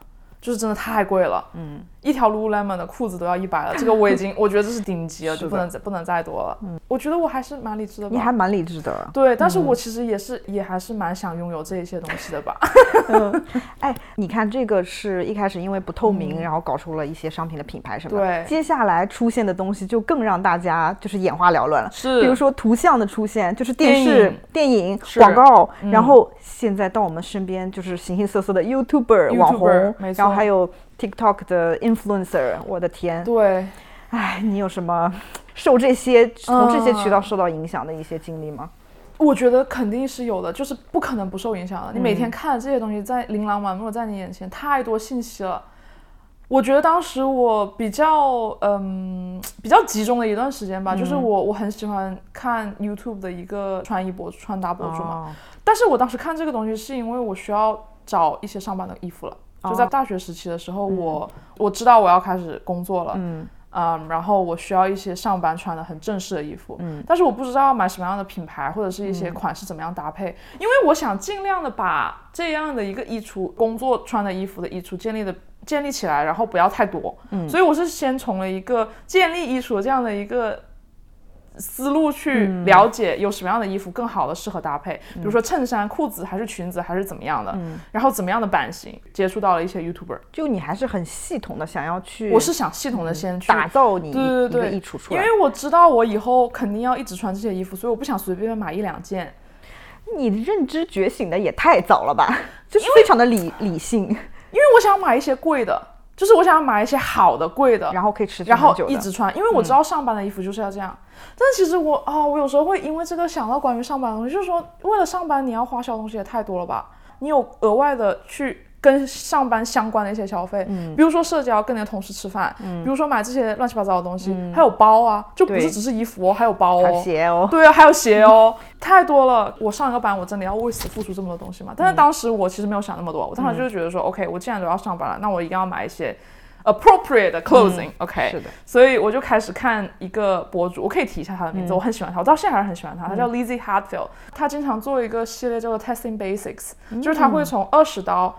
A: 就是真的太贵了。
B: 嗯，
A: 一条 Lululemon 的裤子都要一百了，这个我已经我觉得这是顶级了，就不能再不能再多了。嗯，我觉得我还是蛮理智的吧。
B: 你还蛮理智的。
A: 对，但是我其实也是、也还是蛮想拥有这一些东西的吧。
B: 哎，你看这个是一开始因为不透明，然后搞出了一些商品的品牌什么
A: 对。
B: 接下来出现的东西就更让大家就是眼花缭乱了。
A: 是。
B: 比如说图像的出现，就是电视、电影、
A: 是。
B: 广告，
A: 嗯。
B: 然后现在到我们身边就是形形色色的 YouTuber 网红
A: 没，错。
B: 然后还有 TikTok 的 influencer。我的天，
A: 对，
B: 哎，你有什么 受这些从这些渠道
A: 嗯
B: 受到影响的一些经历吗？
A: 我觉得肯定是有的，就是不可能不受影响的。你每
B: 嗯
A: 天看这些东西在琳琅满目在你眼前，太多信息了。我觉得当时我比较嗯比较集中的一段时间吧，就是
B: 嗯
A: 我我很喜欢看 YouTube 的一个穿衣博主、穿搭博主嘛。
B: 哦
A: 但是我当时看这个东西是因为我需要找一些上班的衣服了。就在
B: 哦。
A: 大学时期的时候，我我知道我要开始工作了，
B: 嗯。
A: 嗯，然后我需要一些上班穿的很正式的衣服，
B: 嗯。
A: 但是我不知道要买什么样的品牌或者是一些款式怎么样搭配，因为我想尽量的把这样的一个衣橱，工作穿的衣服的衣橱建立的建立起来，然后不要太多，
B: 嗯。
A: 所以我是先从了一个建立衣橱的这样的一个。思路去
B: 嗯。
A: 了解有什么样的衣服更好的适合搭配，比如说衬衫、裤子还是裙子还是怎么样的，
B: 嗯。
A: 然后怎么样的版型，接触到了一些 YouTuber，
B: 就你还是很系统的想要去，
A: 我是想系统的先去
B: 打造你
A: 对
B: 衣橱出来。
A: 因为我知道我以后肯定要一直穿这些衣服，所以我不想随便买一两件。
B: 你认知觉醒的也太早了吧，就是非常的理理性，
A: 因为我想买一些贵的，就是我想要买一些好的贵的，
B: 然后可以持续
A: 然后一直穿，因为我知道上班的衣服就是要这样。但其实我啊，我有时候会因为这个想到关于上班的东西，就是说为了上班你要花销的东西也太多了吧？你有额外的去跟上班相关的一些消费，
B: 嗯
A: 比如说社交，跟你的同事吃饭，比如说买这些乱七八糟的东西，还有包啊，就不是只是衣服哦，还有包
B: 还有
A: 哦，
B: 鞋哦，
A: 对啊，还有鞋哦，太多了。我上一个班，我真的要为此付出这么多东西嘛？但是当时我其实没有想那么多，我当时就是觉得说、o k 我既然都要上班了，那我一定要买一些 appropriate 的 clothing、OK，
B: 是的，
A: 所以我就开始看一个博主，我可以提一下他的名字，我很喜欢他，我到现在还是很喜欢他，他叫 Lizzie Hartfield，他经常做一个系列叫做 Testing Basics，、就是他会从二十刀。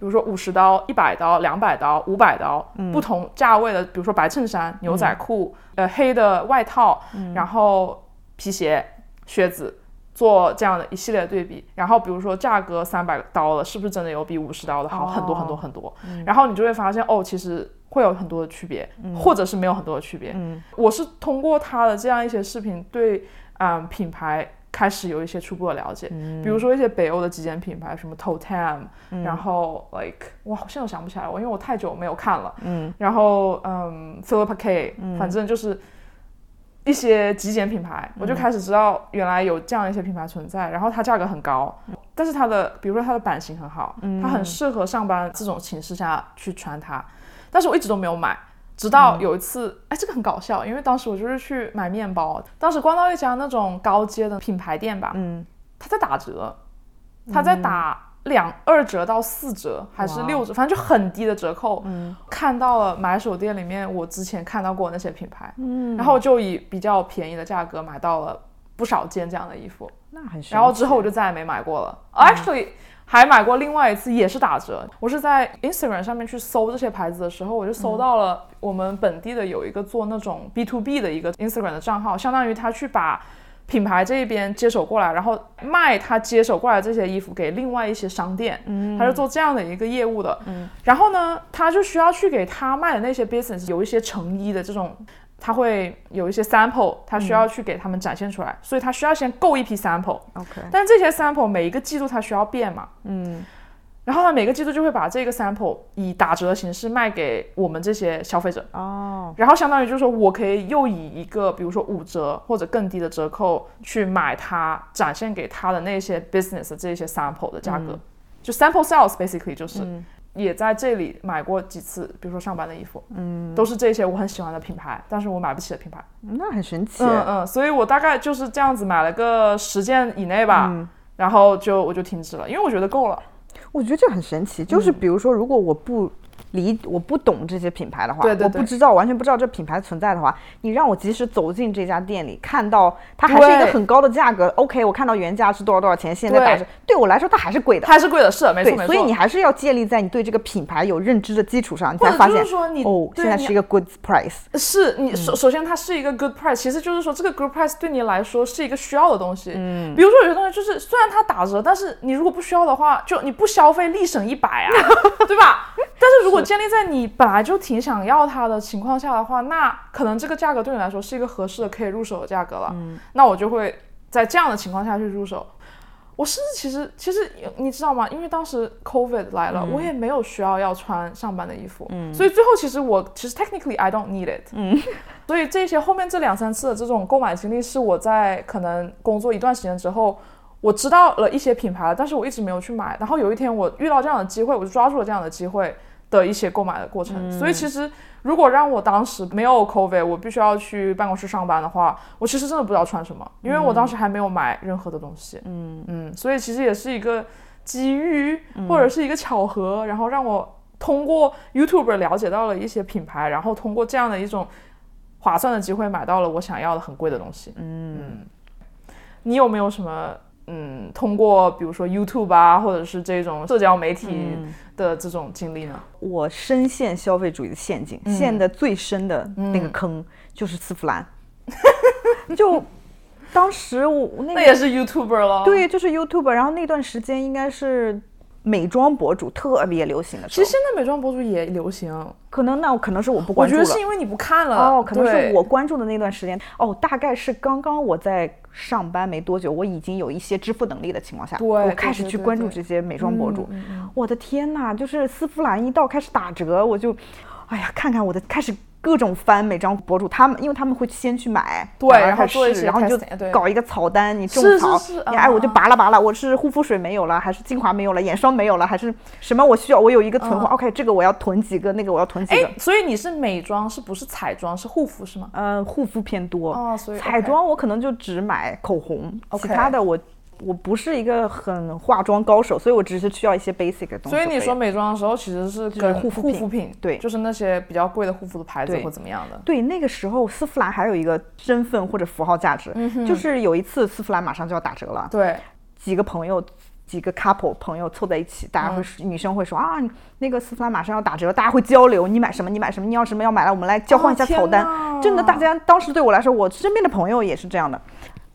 A: 比如说五十刀、一百刀、两百刀、五百刀，不同价位的，比如说白衬衫、牛仔裤、呃黑的外套，然后皮鞋、靴子，做这样的一系列对比。然后比如说价格三百刀了，是不是真的有比五十刀的好很多很多很多？然后你就会发现，哦，其实会有很多的区别，或者是没有很多的区别。
B: 嗯。
A: 我是通过他的这样一些视频对，嗯，品牌开始有一些初步的了解，比如说一些北欧的极简品牌，什么 Totem，、然后 like 哇，我现在都想不起来了，因为我太久没有看了。
B: 嗯。
A: 然后嗯，Philippa K，、反正就是一些极简品牌，我就开始知道原来有这样一些品牌存在，然后它价格很高，但是它的比如说它的版型很好，它很适合上班这种形式下去穿它，但是我一直都没有买。直到有一次，哎，这个很搞笑，因为当时我就是去买面包，当时逛到一家那种高阶的品牌店吧，
B: 嗯，
A: 它在打折，它在打两二折到四折还是六折，反正就很低的折扣。
B: 嗯
A: 看到了买手店里面我之前看到过那些品牌，
B: 嗯，
A: 然后就以比较便宜的价格买到了不少件这样的衣服，
B: 那很。
A: 然后之后我就再也没买过了。Actually，还买过另外一次，也是打折。我是在 Instagram 上面去搜这些牌子的时候，我就搜到了我们本地的有一个做那种 B to B 的一个 Instagram 的账号，相当于他去把品牌这一边接手过来，然后卖他接手过来这些衣服给另外一些商店，嗯他是做这样的一个业务的。嗯然后呢，他就需要去给他卖的那些 business 有一些成衣的这种。他会有一些 sample，他需要去给他们展现出来，所以他需要先购一批 sample。
B: OK，
A: 但这些 sample 每一个季度它需要变嘛，
B: 嗯。
A: 然后他每个季度就会把这个 sample 以打折的形式卖给我们这些消费者，
B: 哦，
A: 然后相当于就是说我可以又以一个比如说五折或者更低的折扣去买它展现给他的那些 business 的这些 sample 的价格，就 sample sales basically 就是。也在这里买过几次，比如说上班的衣服，嗯，都是这些我很喜欢的品牌，但是我买不起的品牌，
B: 那很神奇。
A: 嗯嗯，所以我大概就是这样子买了个十件以内吧，
B: 嗯。
A: 然后就我就停止了，因为我觉得够了。
B: 我觉得这很神奇，
A: 嗯
B: 就是比如说，如果我不理我不懂这些品牌的话，
A: 对对对
B: 我不知道完全不知道这品牌存在的话，你让我即使走进这家店里，看到它还是一个很高的价格，OK，我看到原价是多少多少钱，现在打折，对我来说它还是贵的。
A: 它还是贵的，是没错，没错。
B: 所以你还是要建立在你对这个品牌有认知的基础上，你才发现
A: 是说你
B: 哦，现在是一个 good price。
A: 是
B: 嗯
A: 你首首先它是一个 good price，其实就是说这个 good price 对你来说是一个需要的东西。嗯，比如说有些东西就是虽然它打折，但是你如果不需要的话，就你不消费立省一百啊，对吧？但是如果建立在你本来就挺想要它的情况下的话，那可能这个价格对你来说是一个合适的可以入手的价格了。嗯，那我就会在这样的情况下去入手。我甚至其实其实你知道吗？因为当时 COVID 来了，我也没有需要要穿上班的衣服，嗯，所以最后其实我其实 technically I don't need it，嗯，所以这些后面这两三次的这种购买经历是我在可能工作一段时间之后，我知道了一些品牌了，但是我一直没有去买，然后有一天我遇到这样的机会，我就抓住了这样的机会的一些购买的过程，所以其实如果让我当时没有 COVID，我必须要去办公室上班的话，我其实真的不知道穿什么，因为我当时还没有买任何的东西。嗯嗯，所以其实也是一个机遇或者是一个巧合，然后让我通过 YouTube 了解到了一些品牌，然后通过这样的一种划算的机会买到了我想要的很贵的东西。嗯，你有没有什么？嗯，通过比如说 YouTube 啊，或者是这种社交媒体的这种经历呢？
B: 我深陷消费主义的陷阱，
A: 嗯
B: 陷的最深的那个坑就是丝芙兰。就当时我那个
A: 那也是 YouTuber 了。
B: 对，就是 YouTube，然后那段时间应该是美妆博主特别流行的时候，
A: 其实现在美妆博主也流行，
B: 可能那可能是我不
A: 我
B: 关注了。
A: 觉得是因为你不看了
B: 哦，可能是我关注的那段时间哦，大概是刚刚我在上班没多久，我已经有一些支付能力的情况下，我开始去关注这些美妆博主。我的天呐，就是丝芙兰一到开始打折，我就，哎呀，看看我的开始。各种翻美妆博主，他们因为他们会先去买，
A: 对
B: 然
A: 后
B: 试然后你就搞一个草单，你种
A: 是是
B: 草，
A: 是
B: 你哎，我就
A: 啊
B: 拔了拔了，我是护肤水没有了，还是精华没有了，眼霜没有了，还是什么？我需要我有一个存货、
A: 嗯
B: o k 这个我要囤几个，那个我要囤几个。
A: 哎，所以你是美妆，是不是彩妆？是护肤是吗？
B: 嗯，护肤偏多。
A: 哦所以
B: 彩妆我可能就只买口红
A: OK
B: 其他的我我不是一个很化妆高手，所以我只是需要一些 basic 的东西。
A: 所以你说美妆的时候，其实是
B: 就是
A: 跟
B: 护肤品
A: 护肤品，
B: 对
A: 就是那些比较贵的护肤的牌子或怎么样的。
B: 对那个时候丝芙兰还有一个身份或者符号价值，
A: 嗯
B: 就是有一次丝芙兰马上就要打折了，
A: 对，
B: 几个朋友。几个 couple 朋友凑在一起，大家会、女生会说啊，那个丝芙兰马上要打折，大家会交流，你买什么，你买什么，你要什么要买来，我们来交换一下草单。
A: 哪
B: 真的，大家当时对我来说，我身边的朋友也是这样的，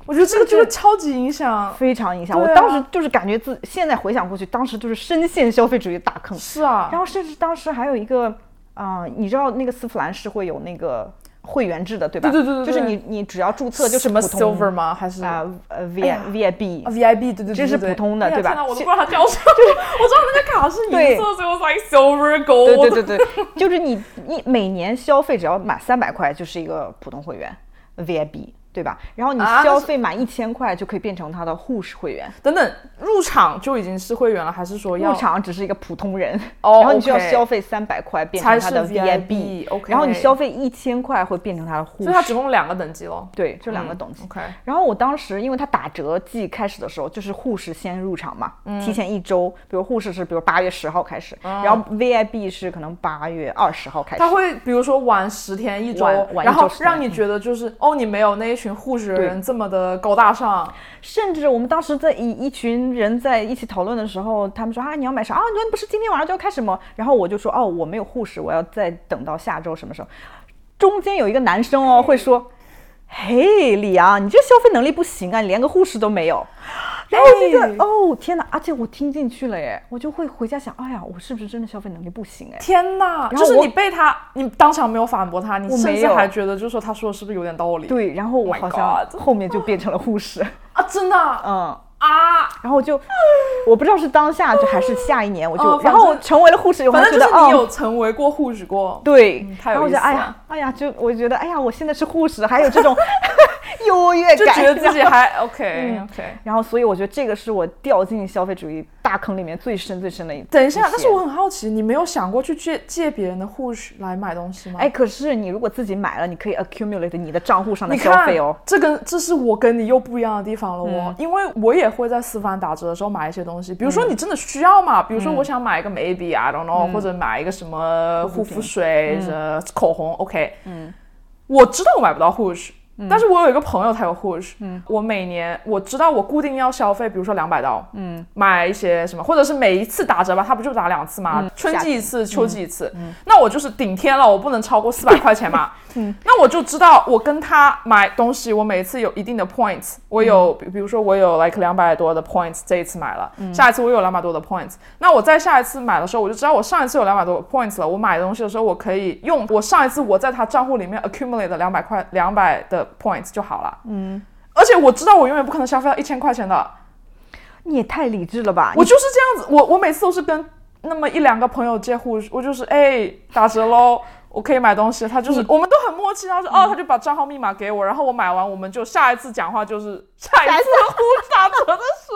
A: 我觉得这个就是超级影响。
B: 非常影响。
A: 啊
B: 我当时就是感觉自现在回想过去，当时就是深陷消费主义大坑。
A: 是啊，
B: 然后甚至当时还有一个，啊、你知道那个丝芙兰是会有那个会员制的，对吧？
A: 对对对对
B: 就是你你只要注册就是
A: 什么 silver 吗？还是
B: 啊呃 V
A: 哎呀
B: VIB
A: 啊 VIB？对对对，
B: 这是普通的对吧
A: 我都不知道它叫什么，我知道那个卡是
B: 对
A: 银色，所以我才 silver gold。
B: 对对对对，就是你你每年消费只要满三百块就是一个普通会员 VIB。对吧？然后你消费满一千块就可以变成他的护士会员，
A: 等等，入场就已经是会员了，还是说要
B: 入场只是一个普通人，
A: 哦
B: 然后你需要消费三百块变成他的
A: VIP OK
B: 然后你消费一千块会变成他的护士
A: 所以它
B: 士，
A: 总共两个等级咯。
B: 对，就两个等级。
A: OK，
B: 然后我当时因为它打折季开始的时候，就是护士先入场嘛，
A: 嗯
B: 提前一周，比如护士是比如八月十号开始，然后 VIP 是可能八月二十号开始
A: 他。会比如说晚十天一周
B: 晚，
A: 然后
B: 周10天
A: 让你觉得就是哦，你没有那一群群护士人这么的高大上。
B: 甚至我们当时在一一群人在一起讨论的时候，他们说啊你要买啥啊？你说不是今天晚上就要开始吗？然后我就说哦我没有护士，我要再等到下周什么时候。中间有一个男生哦会说，嘿李阳，你这消费能力不行啊，你连个护士都没有。然后我就觉得、
A: 哎
B: 哦天哪，而且我听进去了耶，我就会回家想，哎呀，我是不是真的消费能力不行哎？
A: 天呐！就是你被他，你当场没有反驳他，你甚至还觉得，就是说他说的是不是有点道理？
B: 对，然后我
A: Oh
B: 好像后面就变成了护士，
A: 啊，真的啊
B: 嗯。
A: 啊！
B: 然后就，我不知道是当下就还是下一年，我就，
A: 哦
B: 然后我成为了护士以后，
A: 反正
B: 觉得哦
A: 就是你有成为过护士过。
B: 对，
A: 嗯太
B: 然后我就哎呀哎呀，就我觉得哎呀，我现在是护士，还有这种 优越感，
A: 就觉得自己还 OK
B: 嗯
A: OK。
B: 然后所以我觉得这个是我掉进消费主义大坑里面最深最深的一。
A: 等一下，但是我很好奇，你没有想过去借借别人的护士来买东西吗？
B: 哎，，可是你如果自己买了，你可以 accumulate 你的账户上的消费哦。
A: 这跟这是我跟你又不一样的地方了哦，
B: 嗯
A: 因为我也会在私房打折的时候买一些东西，比如说你真的需要嘛，比如说
B: 嗯
A: 我想买一个眉笔啊，I don't know，、或者买一个什么护肤水、呃口红，OK，嗯，我知道我买不到 Hush。但是我有一个朋友，他有 Hush，嗯，我每年我知道我固定要消费，比如说两百刀，嗯，买一些什么，或者是每一次打折吧，他不就打两次吗？春季一次，秋季一次，那我就是顶天了，我不能超过四百块钱嘛，那我就知道我跟他买东西，我每次有一定的 points，我有比比如说我有 like 两百多的 points，这一次买了，下一次我有两百多的 points，那我在下一次买的时候，我就知道我上一次有两百多 points 了，我买东西的时候我可以用我上一次我在他账户里面 accumulate 的两百块两百的 points 就好了，嗯，而且我知道我永远不可能消费到一千块钱的，
B: 你也太理智了吧！
A: 我就是这样子，我我每次都是跟那么一两个朋友借户，我就是哎打折喽，我可以买东西，他就是、我们都很默契，他说哦，他就把账号密码给我，然后我买完，我们就下一次讲话就是下一次。呼打折的时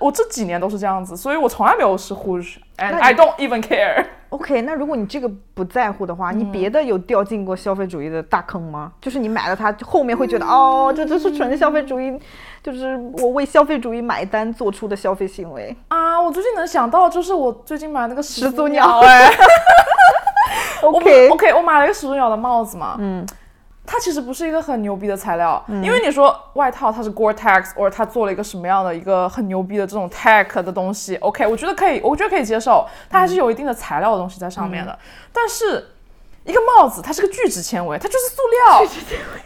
A: 候，我这几年都是这样子，所以我从来没有是呼，and I don't even care。
B: OK，那如果你这个不在乎的话，你别的有掉进过消费主义的大坑吗？就是你买了它，后面会觉得哦，这就是纯消费主义，就是我为消费主义买单做出的消费行为。
A: 啊，我最近能想到就是我最近买那个始
B: 始祖
A: 祖
B: 鸟。
A: 哎，OK，OK，我买了一个始祖鸟的帽子嘛，嗯，它其实不是一个很牛逼的材料，因为你说外套它是 Gore-Tex，或者它做了一个什么样的一个很牛逼的这种 tech 的东西，OK，我觉得可以，我觉得可以接受，它还是有一定的材料的东西在上面的，但是。一个帽子，它是个聚酯纤维，它就是塑料。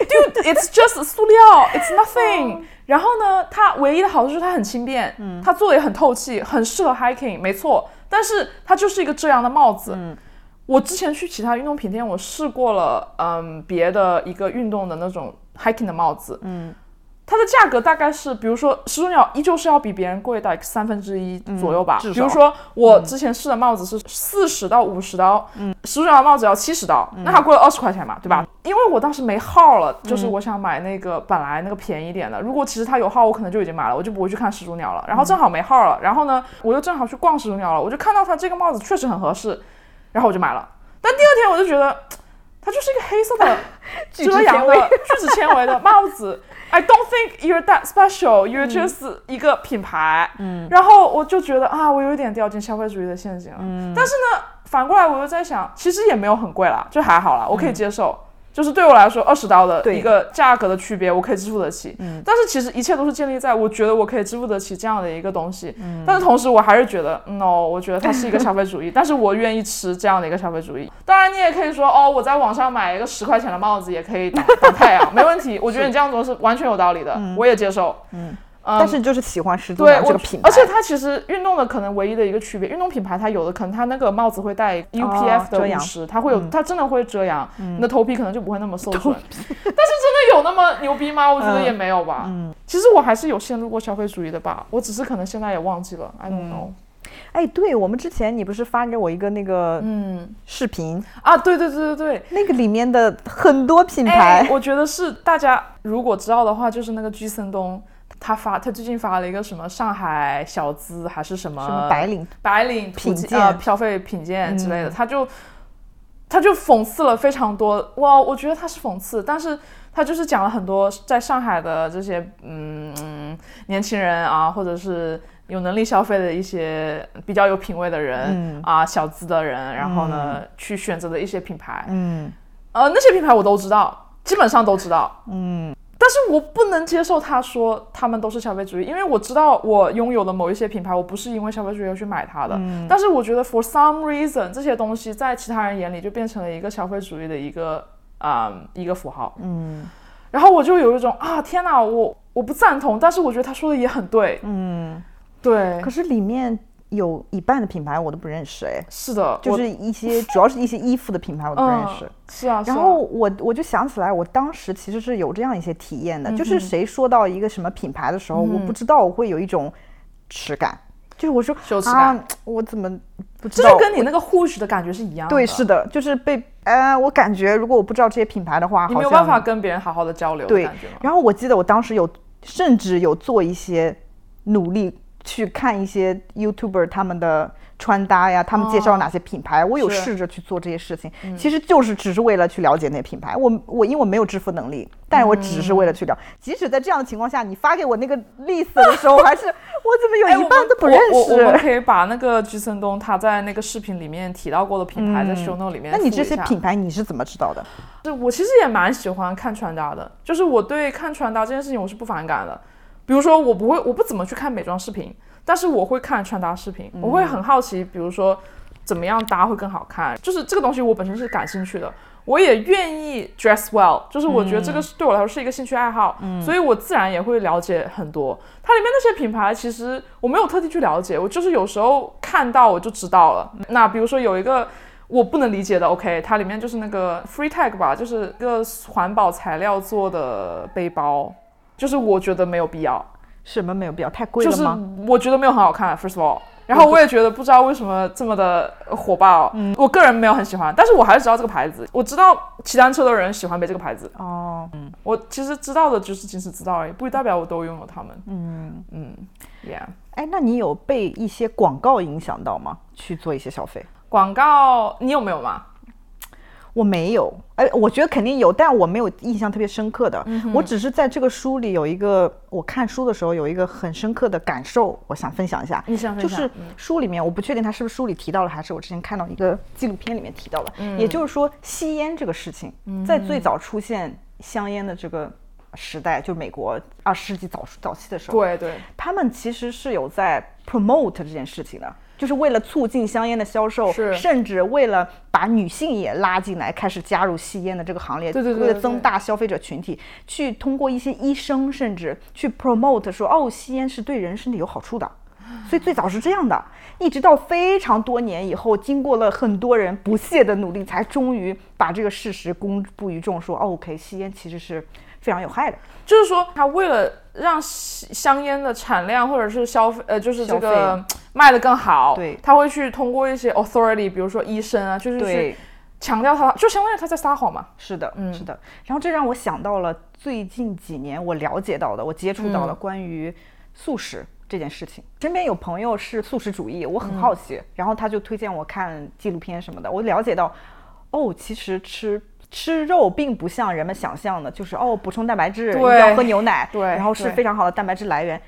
A: Dude，it's just 塑料，it's nothing、然后呢，它唯一的好处就是它很轻便，它做的也很透气，很适合 hiking，没错。但是它就是一个这样的帽子。我之前去其他运动品店，我试过了，嗯，别的一个运动的那种 hiking 的帽子，嗯，它的价格大概是，比如说始祖鸟依旧是要比别人贵大概三分之一左右吧。比如说我之前试的帽子是四十到五十刀，嗯，始祖鸟的帽子要七十刀，那它贵了二十块钱嘛，对吧？因为我当时没号了，就是我想买那个本来那个便宜点的，如果其实它有号，我可能就已经买了，我就不会去看始祖鸟了。然后正好没号了，然后呢，我又正好去逛始祖鸟了，我就看到它这个帽子确实很合适，然后我就买了。但第二天我就觉得，它就是一个黑色的 遮阳的聚酯 纤维的帽子。I don't think you're that special. You're
B: 嗯
A: just 一个品牌。嗯，然后我就觉得啊，我有一点掉进消费主义的陷阱了。嗯，但是呢，反过来我又在想，其实也没有很贵啦，就还好啦，我可以接受。就是对我来说，二十刀的一个价格的区别，我可以支付得起。嗯，但是其实一切都是建立在我觉得我可以支付得起这样的一个东西。嗯，但是同时我还是觉得嗯，no，我觉得它是一个消费主义，但是我愿意吃这样的一个消费主义。当然，你也可以说哦，我在网上买一个十块钱的帽子也可以挡挡太阳，没问题。我觉得你这样做是完全有道理的，我也接受。嗯。
B: 但是就是喜欢始祖鸟这个品牌，
A: 而且它其实运动的可能唯一的一个区别，运动品牌它有的可能它那个帽子会带 UPF 的五十、它会有、它真的会遮阳，你的头皮可能就不会那么受损。但是真的有那么牛逼吗？我觉得也没有吧。嗯。其实我还是有陷入过消费主义的吧，我只是可能现在也忘记了，I don't know。
B: 哎，对我们之前你不是发给我一个那个
A: 嗯。
B: 视频，
A: 啊，对对对对对。
B: 那个里面的很多品
A: 哎
B: 牌，，
A: 我觉得是大家如果知道的话，就是那个居森东，他发他最近发了一个什么上海小资还是什么
B: 什么白领
A: 白领
B: 品
A: 品
B: 鉴
A: 消费品鉴之类的，他就他就讽刺了非常多。哇，我觉得他是讽刺，但是他就是讲了很多在上海的这些嗯嗯年轻人啊，或者是。有能力消费的一些比较有品位的人、
B: 嗯
A: 啊，小资的人，然后呢，去选择的一些品牌，
B: 嗯
A: 呃，那些品牌我都知道，基本上都知道。但是我不能接受他说他们都是消费主义，因为我知道我拥有的某一些品牌，我不是因为消费主义而去买它的。但是我觉得 for some reason 这些东西在其他人眼里就变成了一个消费主义的一个啊、一个符号。嗯，然后我就有一种啊天哪，我我不赞同，但是我觉得他说的也很对。嗯，对
B: 可，是里面有一半的品牌我都不认识，哎，
A: 是的，
B: 就是一些主要是一些衣服的品牌我都不认识。
A: 嗯、是啊，
B: 然后我我就想起来，我当时其实是有这样一些体验的，就是谁说到一个什么品牌的时候，我不知道我会有一种耻感，就是我说啊，我怎么不知道？
A: 这就跟你那个 Whoosh 的感觉是一样的。
B: 对，是的，就是被呃，我感觉如果我不知道这些品牌的话，
A: 你
B: 好像
A: 没有办法跟别人好好的交流的
B: 对？然后我记得我当时有，甚至有做一些努力去看一些 YouTuber 他们的穿搭呀，他们介绍哪些品牌，我有试着去做这些事情，其实就是只是为了去了解那些品牌。我我因为我没有支付能力，但是我只是为了去了。即使在这样的情况下，你发给我那个 list 的时候，还是 我怎么
A: 哎
B: 有一半都不认
A: 识我我们？可以把那个菊森东他在那个视频里面提到过的品牌在 show note 里面、
B: 嗯那你这些品，牌你是怎么知道的？
A: 是我其实也蛮喜欢看穿搭的，就是我对看穿搭这件事情我是不反感的。比如说我不会，我不怎么去看美妆视频，但是我会看穿搭视频，我会很好奇，比如说怎么样搭会更好看，就是这个东西我本身是感兴趣的。我也愿意 dress well，就是我觉得这个是对我来说是一个兴趣爱好，所以我自然也会了解很多。它里面那些品牌，其实我没有特地去了解，我就是有时候看到我就知道了。那比如说有一个我不能理解的，OK，它里面就是那个 Free Tag 吧，就是一个环保材料做的背包，就是我觉得没有必要，
B: 什么没有必要？太贵
A: 就是
B: 了吗？
A: 我觉得没有很好看，First of all。然后我也觉得不知道为什么这么的火爆，嗯，我个人没有很喜欢，但是我还是知道这个牌子，我知道骑单车的人喜欢背这个牌子，
B: 哦，嗯
A: 我其实知道的就是仅此知道而已，不代表我都拥有它们。嗯嗯，Yeah。
B: 哎，那你有被一些广告影响到吗？去做一些消费？
A: 广告你有没有吗？
B: 我没有，哎，我觉得肯定有，但我没有印象特别深刻的。
A: 嗯
B: 我只是在这个书里有一个，我看书的时候有一个很深刻的感受，我想分享一下。
A: 你想分享
B: 就是书里面，我不确定他是不是书里提到了，还是我之前看到一个纪录片里面提到的。
A: 嗯
B: 也就是说，吸烟这个事情，在最早出现香烟的这个时代，就美国二十世纪早早期的时候，
A: 对对，
B: 他们其实是有在 promote 这件事情的，就是为了促进香烟的销售，
A: 是。
B: 甚至为了把女性也拉进来，开始加入吸烟的这个行列，
A: 对对对对
B: 为了增大消费者群体，去通过一些医生甚至去 promote 说，哦，吸烟是对人身体有好处的。所以最早是这样的，一直到非常多年以后，经过了很多人不懈的努力，才终于把这个事实公布于众，说，哦，OK，吸烟其实是非常有害的。
A: 就是说他为了让吸香烟的产量或者是消费，呃，就是这个卖的更好，
B: 对
A: 他会去通过一些 authority，比如说医生啊，就是去，强调他，就相当于他在撒谎嘛。
B: 是的，
A: 嗯
B: 是的。然后这让我想到了最近几年我了解到的，我接触到
A: 嗯
B: 的关于素食这件事情。身边有朋友是素食主义，我很
A: 嗯
B: 好奇，然后他就推荐我看纪录片什么的，我了解到，哦，其实吃。吃肉并不像人们想象的，就是哦，补充蛋白质，要喝牛奶，
A: 对
B: 然后是非常好的蛋白质来源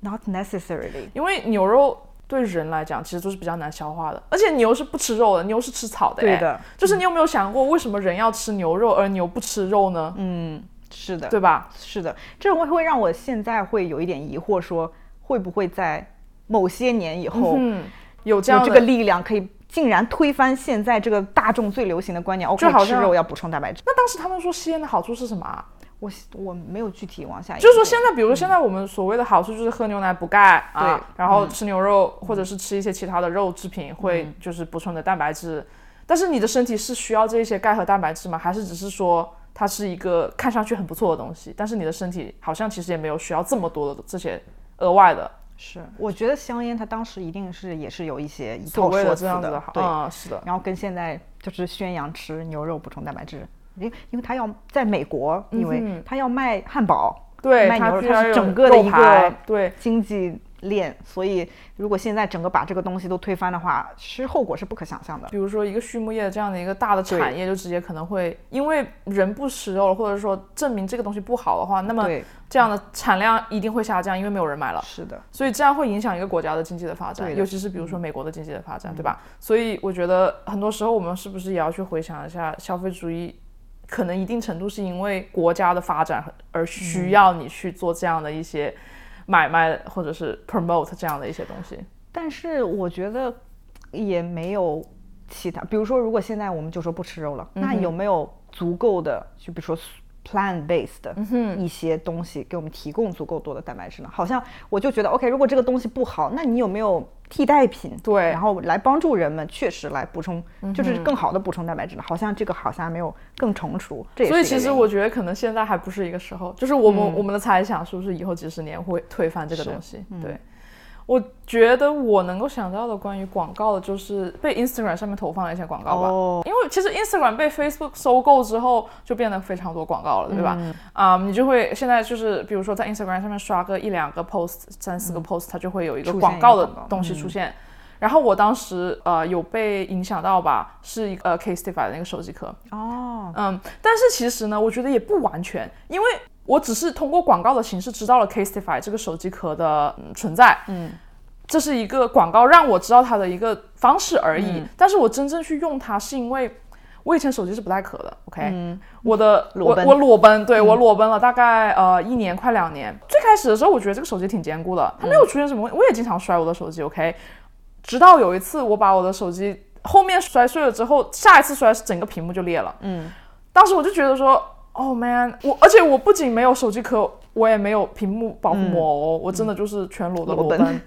B: ，not necessarily。
A: 因为牛肉对人来讲其实都是比较难消化的，而且牛是不吃肉的，牛是吃草的。哎
B: 对的，
A: 就是你有没有想过，为什么人要吃牛肉，而牛不吃肉呢？
B: 嗯，是的，
A: 对吧？
B: 是的，这会会让我现在会有一点疑惑，说会不会在某些年以后，
A: 嗯，有这样
B: 这个力量可以竟然推翻现在这个大众最流行的观念，OK，
A: 就好像
B: 吃肉要补充蛋白质。
A: 那当时他们说吸烟的好处是什么啊？
B: 我我没有具体往下，
A: 就是说现在，比如说现在我们所谓的好处就是喝牛奶补钙啊
B: 对，
A: 然后吃牛肉或者是吃一些其他的肉制品，会就是补充你的蛋白质。但是你的身体是需要这些钙和蛋白质吗？还是只是说它是一个看上去很不错的东西，但是你的身体好像其实也没有需要这么多的这些额外的
B: 是，我觉得香烟它当时一定是也是有一些一套说辞
A: 的好，
B: 对，
A: 啊，是的，
B: 然后跟现在就是宣扬吃牛肉补充蛋白质，因因为它要在美国，因为它要卖汉堡，
A: 对，
B: 卖牛肉，它是整个的一个
A: 对。
B: 经济链，所以如果现在整个把这个东西都推翻的话，其实后果是不可想象的。
A: 比如说一个畜牧业这样的一个大的产业，就直接可能会因为人不吃肉了，或者说证明这个东西不好的话，那么，这样的产量一定会下降，因为没有人买了。
B: 是的，
A: 所以这样会影响一个国家的经济的发展，尤其是比如说美国的经济的发展，对吧？所以我觉得很多时候我们是不是也要去回想一下消费主义可能一定程度是因为国家的发展而需要你去做这样的一些买卖或者是 promote 这样的一些东西。
B: 但是我觉得也没有其他，比如说，如果现在我们就说不吃肉了，那有没有足够的，就比如说 plant based 的一些东西给我们提供足够多的蛋白质呢？好像我就觉得，OK，如果这个东西不好，那你有没有替代品？
A: 对
B: 然后来帮助人们确实来补充，就是更好的补充蛋白质呢？好像这个好像没有更成熟，这也
A: 所以其实我觉得可能现在还不是一个时候，就是我们、我们的猜想是不是以后几十年会推翻这个东西？对，我觉得我能够想到的关于广告的，就是被 Instagram 上面投放的一些广告吧。
B: 哦。
A: 因为其实 Instagram 被 Facebook 收购之后，就变得非常多广告了，对吧？啊、你就会现在就是比如说在 Instagram 上面刷个一两个 post、三四个 post，它就会有一个广告的东西出现。然后我当时呃有被影响到吧，是一个呃 Casetify 的那个手机壳，
B: 哦，
A: 嗯，但是其实呢，我觉得也不完全，因为我只是通过广告的形式知道了 Casetify 这个手机壳的、嗯存在，
B: 嗯，
A: 这是一个广告让我知道它的一个方式而已。
B: 嗯。
A: 但是我真正去用它，是因为我以前手机是不带壳的，OK，、我的
B: 裸
A: 我我裸奔，对、我裸奔了大概呃一年快两年。最开始的时候，我觉得这个手机挺坚固的，它没有出现什么问题，我也经常摔我的手机，OK，直到有一次我把我的手机后面摔碎了之后，下一次摔整个屏幕就裂了。
B: 嗯，
A: 当时我就觉得说，哦 man，我而且我不仅没有手机壳，我也没有屏幕保护膜哦，我真的就是全裸的
B: 裸奔
A: 裸奔。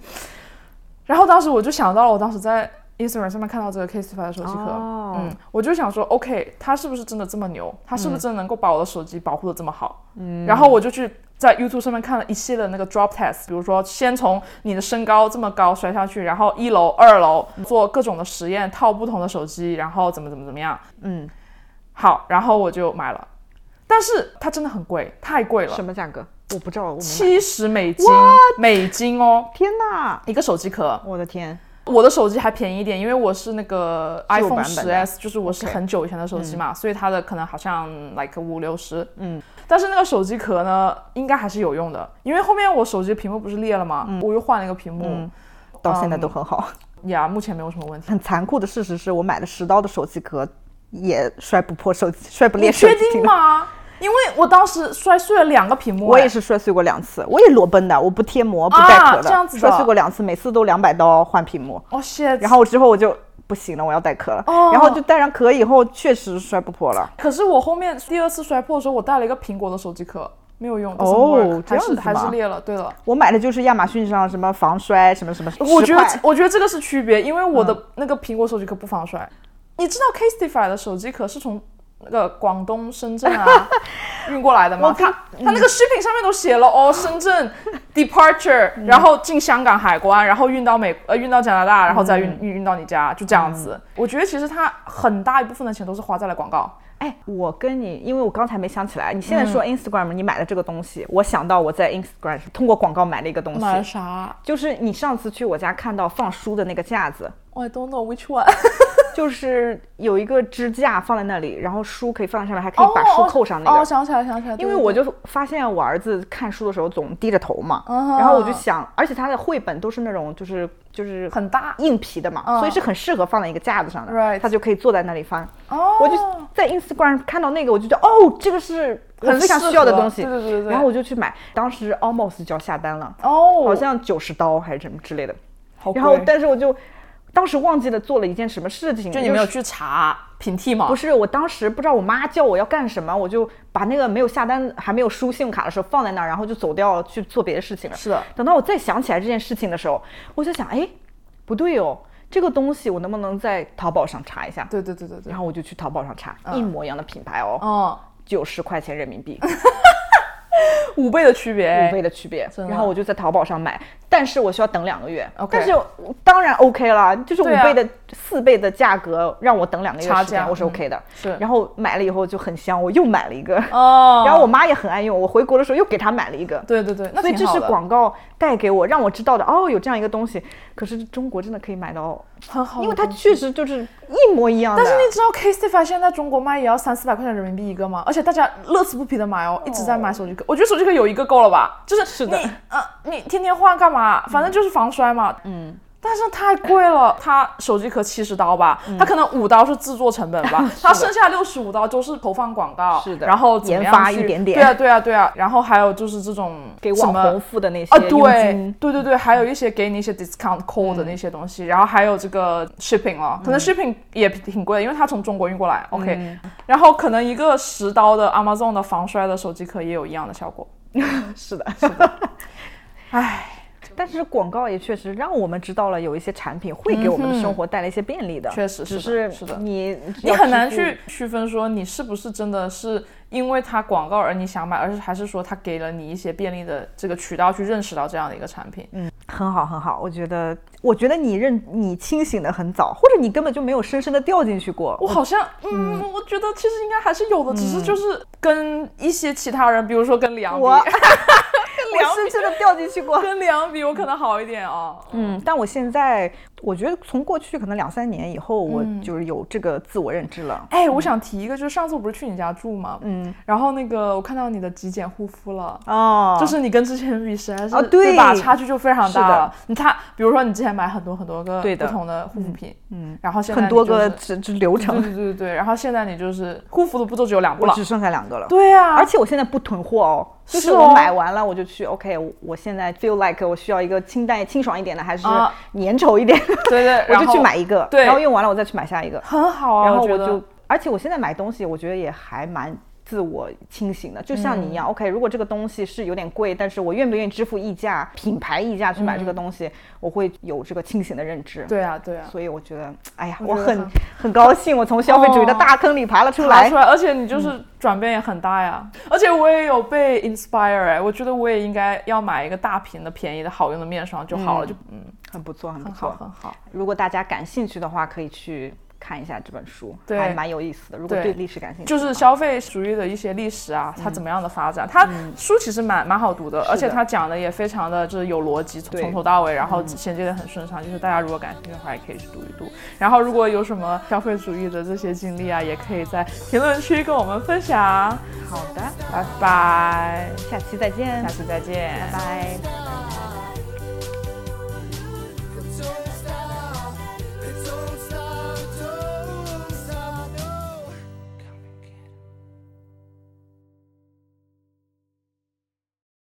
A: 然后当时我就想到了，我当时在 Instagram 上面看到这个 Casetify 的手机壳，
B: 哦
A: 嗯，我就想说，OK，它是不是真的这么牛？它是不是真的能够把我的手机保护的这么好？嗯，然后我就去在 YouTube 上面看了一系列的那个 drop test，比如说先从你的身高这么高摔下去，然后一楼、二楼做各种的实验，套不同的手机，然后怎么怎么怎么样。
B: 嗯，
A: 好，然后我就买了，但是它真的很贵，太贵了
B: 什，么价格？我不知道。
A: 七十美金，美金哦，
B: 天哪！
A: 一个手机壳。
B: 我的天，
A: 我的手机还便宜一点，因为我是那个 iPhone 十 S，就是我是很久以前的手机嘛，所以它的可能好像 like 五六十，
B: 嗯，
A: 但是那个手机壳呢，应该还是有用的，因为后面我手机屏幕不是裂了吗？我又换了一个屏幕，
B: 嗯到现在都很好。
A: 呀，目前没有什么问题。
B: 很残酷的事实是我买了十刀的手机壳也摔不破手机，摔不裂手
A: 确
B: 机屏了。
A: 定吗？因为我当时摔碎了两个屏幕，
B: 我也
A: 哎
B: 是摔碎过两次，我也裸奔的，我不贴膜不带壳的，
A: 这样子的
B: 摔碎过两次，每次都两百刀换屏幕。
A: 哦 shit，
B: 然后之后我就不行了，我要带壳了。
A: 哦
B: 然后就带上壳以后，确实摔不破了。
A: 可是我后面第二次摔破的时候，我带了一个苹果的手机壳，没有用。
B: 哦这样子
A: 还是还是裂了。对了，
B: 我买的就是亚马逊上什么防摔什么什么，
A: 我觉得我觉得这个是区别，因为我的
B: 嗯
A: 那个苹果手机壳不防摔。你知道 Casetify 的手机壳是从那个广东深圳啊 运过来的吗？
B: 我看
A: 它它那个 shipping 上面都写了哦，深圳 departure，然
B: 嗯
A: 后进香港海关，然后运到美呃运到加拿大，然后再
B: 嗯
A: 运运运到你家，就这样子。我觉得其实他很大一部分的钱都是花在了广告。
B: 哎，我跟你，因为我刚才没想起来，你现在说
A: 嗯
B: Instagram 你买的这个东西，我想到我在 Instagram 通过广告买了一个东西买
A: 啥
B: 就是你上次去我家看到放书的那个架子
A: ，？I don't know which one。
B: 就是有一个支架放在那里，然后书可以放在上面，还可以把书扣上那个。
A: 哦，想起来，想起来。
B: 因为我就发现我儿子看书的时候总低着头嘛，然后我就想，而且他的绘本都是那种就是就是
A: 很大
B: 硬皮的嘛，
A: 嗯。
B: 所以是很适合放在一个架子上的
A: Right
B: 他就可以坐在那里翻。
A: 哦，
B: 我就在 Instagram 看到那个，我就觉得哦，这个是
A: 很
B: 非常需要的东西，
A: 对对对对对。
B: 然后我就去买，当时 almost 就要下单了，
A: 哦，
B: 好像九十刀还是什么之类的。然后但是我就当时忘记了做了一件什么事情，
A: 就你没有去查平替吗？
B: 不是，我当时不知道我妈叫我要干什么，我就把那个没有下单、还没有输信用卡的时候放在那儿，然后就走掉去做别的事情了。
A: 是的
B: 等到我再想起来这件事情的时候，我就想，哎，不对哦，这个东西我能不能在淘宝上查一下？
A: 对对对对对
B: 然。后我就去淘宝上查，一模一样的品牌哦，
A: 哦，
B: 九十块钱人民币，
A: 五倍的区别，
B: 五倍的区别。然后我就在淘宝上买，但是我需要等两个月。
A: OK
B: 但是当然 OK 了，就是五倍的、四倍的价格让我等两个月
A: 差
B: 时间，我是 OK 的。
A: 是
B: 然后买了以后就很香，我又买了一个。
A: 哦，
B: 然后我妈也很爱用，我回国的时候又给她买了一个。
A: 对对对，那
B: 所以这是广告带给我，让我知道的哦，有这样一个东西。可是中国真的可以买到，
A: 很好
B: 因为它确实就是一模一样的。
A: 但是你知道 Casetify 现在在中国卖也要三四百块钱人民币一个吗？而且大家乐此不疲的买哦，一直在买手机壳。我觉得手机壳有一个够了吧？就是
B: 是的
A: 你呃，你天天换干嘛？反正就是防摔嘛。嗯。但是太贵了，它手机壳七十刀吧，
B: 嗯。
A: 它可能五刀是制作成本吧，它剩下六十五刀都是投放广告，
B: 是的。
A: 然后
B: 研发一点点。
A: 对啊对啊对啊，然后还有就是这种
B: 给网红付的那些
A: 对
B: 金，
A: 对对对，还有一些给你一些 discount code 的那些东西，然后还有这个 shipping 哦，可能 shipping 也挺贵的，因为它从中国运过来。OK，、然后可能一个十刀的 Amazon 的防摔的手机壳也有一样的效果。
B: 是的。
A: 是的，唉，
B: 但是广告也确实让我们知道了有一些产品会给我们的生活带来一些便利的，
A: 确实
B: 只
A: 是的是的。
B: 你
A: 你很难去区分说你是不是真的是因为它广告而你想买，而是还是说它给了你一些便利的这个渠道去认识到这样的一个产品。
B: 嗯很好很好，我觉得我觉得你认你清醒的很早，或者你根本就没有深深的掉进去过。
A: 我好像，嗯，我觉得其实应该还是有的，只是就是跟一些其他人，比如说跟梁比，
B: 我我深深的掉进去过。
A: 跟梁比，我可能好一点哦。
B: 嗯，但我现在我觉得从过去可能两三年以后，我
A: 嗯
B: 就是有这个自我认知了。
A: 哎，我想提一个，就是上次我不是去你家住吗？
B: 嗯，
A: 然后那个我看到你的极简护肤了。
B: 哦，
A: 就是你跟之前比，实在是、
B: 哦对
A: 吧？差距就非常大了。你看，比如说你之前买很多很多个不同的护肤品，
B: 嗯，
A: 然后现在
B: 很多个这这流程，
A: 对对对对，然后现在你就是护肤的步骤只有两步了
B: 我只。剩下两个了。
A: 对啊，
B: 而且我现在不囤货哦，就是我买完了我就去，OK，我我现在 feel like 我需要一个清淡清爽一点的，还是
A: 啊
B: 粘稠一点的，
A: 对对，
B: 我就去买一个，
A: 对
B: 然后用完了我再去买下一个，
A: 很好啊，
B: 然后我就，而且我现在买东西，我觉得也还蛮。自我清醒的，就像你一样、o k 如果这个东西是有点贵，但是我愿不愿意支付溢价、品牌溢价去买这个东西，我会有这个清醒的认知。
A: 对啊对啊，
B: 所以我觉得，哎呀，
A: 我
B: 我很
A: 很
B: 很高兴，我从消费主义的
A: 哦
B: 大坑里爬了出来。
A: 爬出来，而且你就是转变也很大呀。而且我也有被 inspire 哎，我觉得我也应该要买一个大瓶的、便宜的、好用的面霜就好了，就嗯，
B: 很不错，很
A: 好
B: 错。
A: 很好。
B: 如果大家感兴趣的话，可以去看一下这本书，
A: 对
B: 还蛮有意思的。如果
A: 对
B: 对历史感兴趣，
A: 就是消费主义的一些历史啊，它怎么样的发展？它书其实蛮蛮好读的，而且它讲的也非常的就是有逻辑，从从头到尾，然后衔接的很顺畅。就是大家如果感兴趣的话，也可以去读一读。然后如果有什么消费主义的这些经历啊，也可以在评论区跟我们分享。
B: 好的，
A: 拜拜，
B: 下期再见，
A: 下期再见，
B: 拜拜。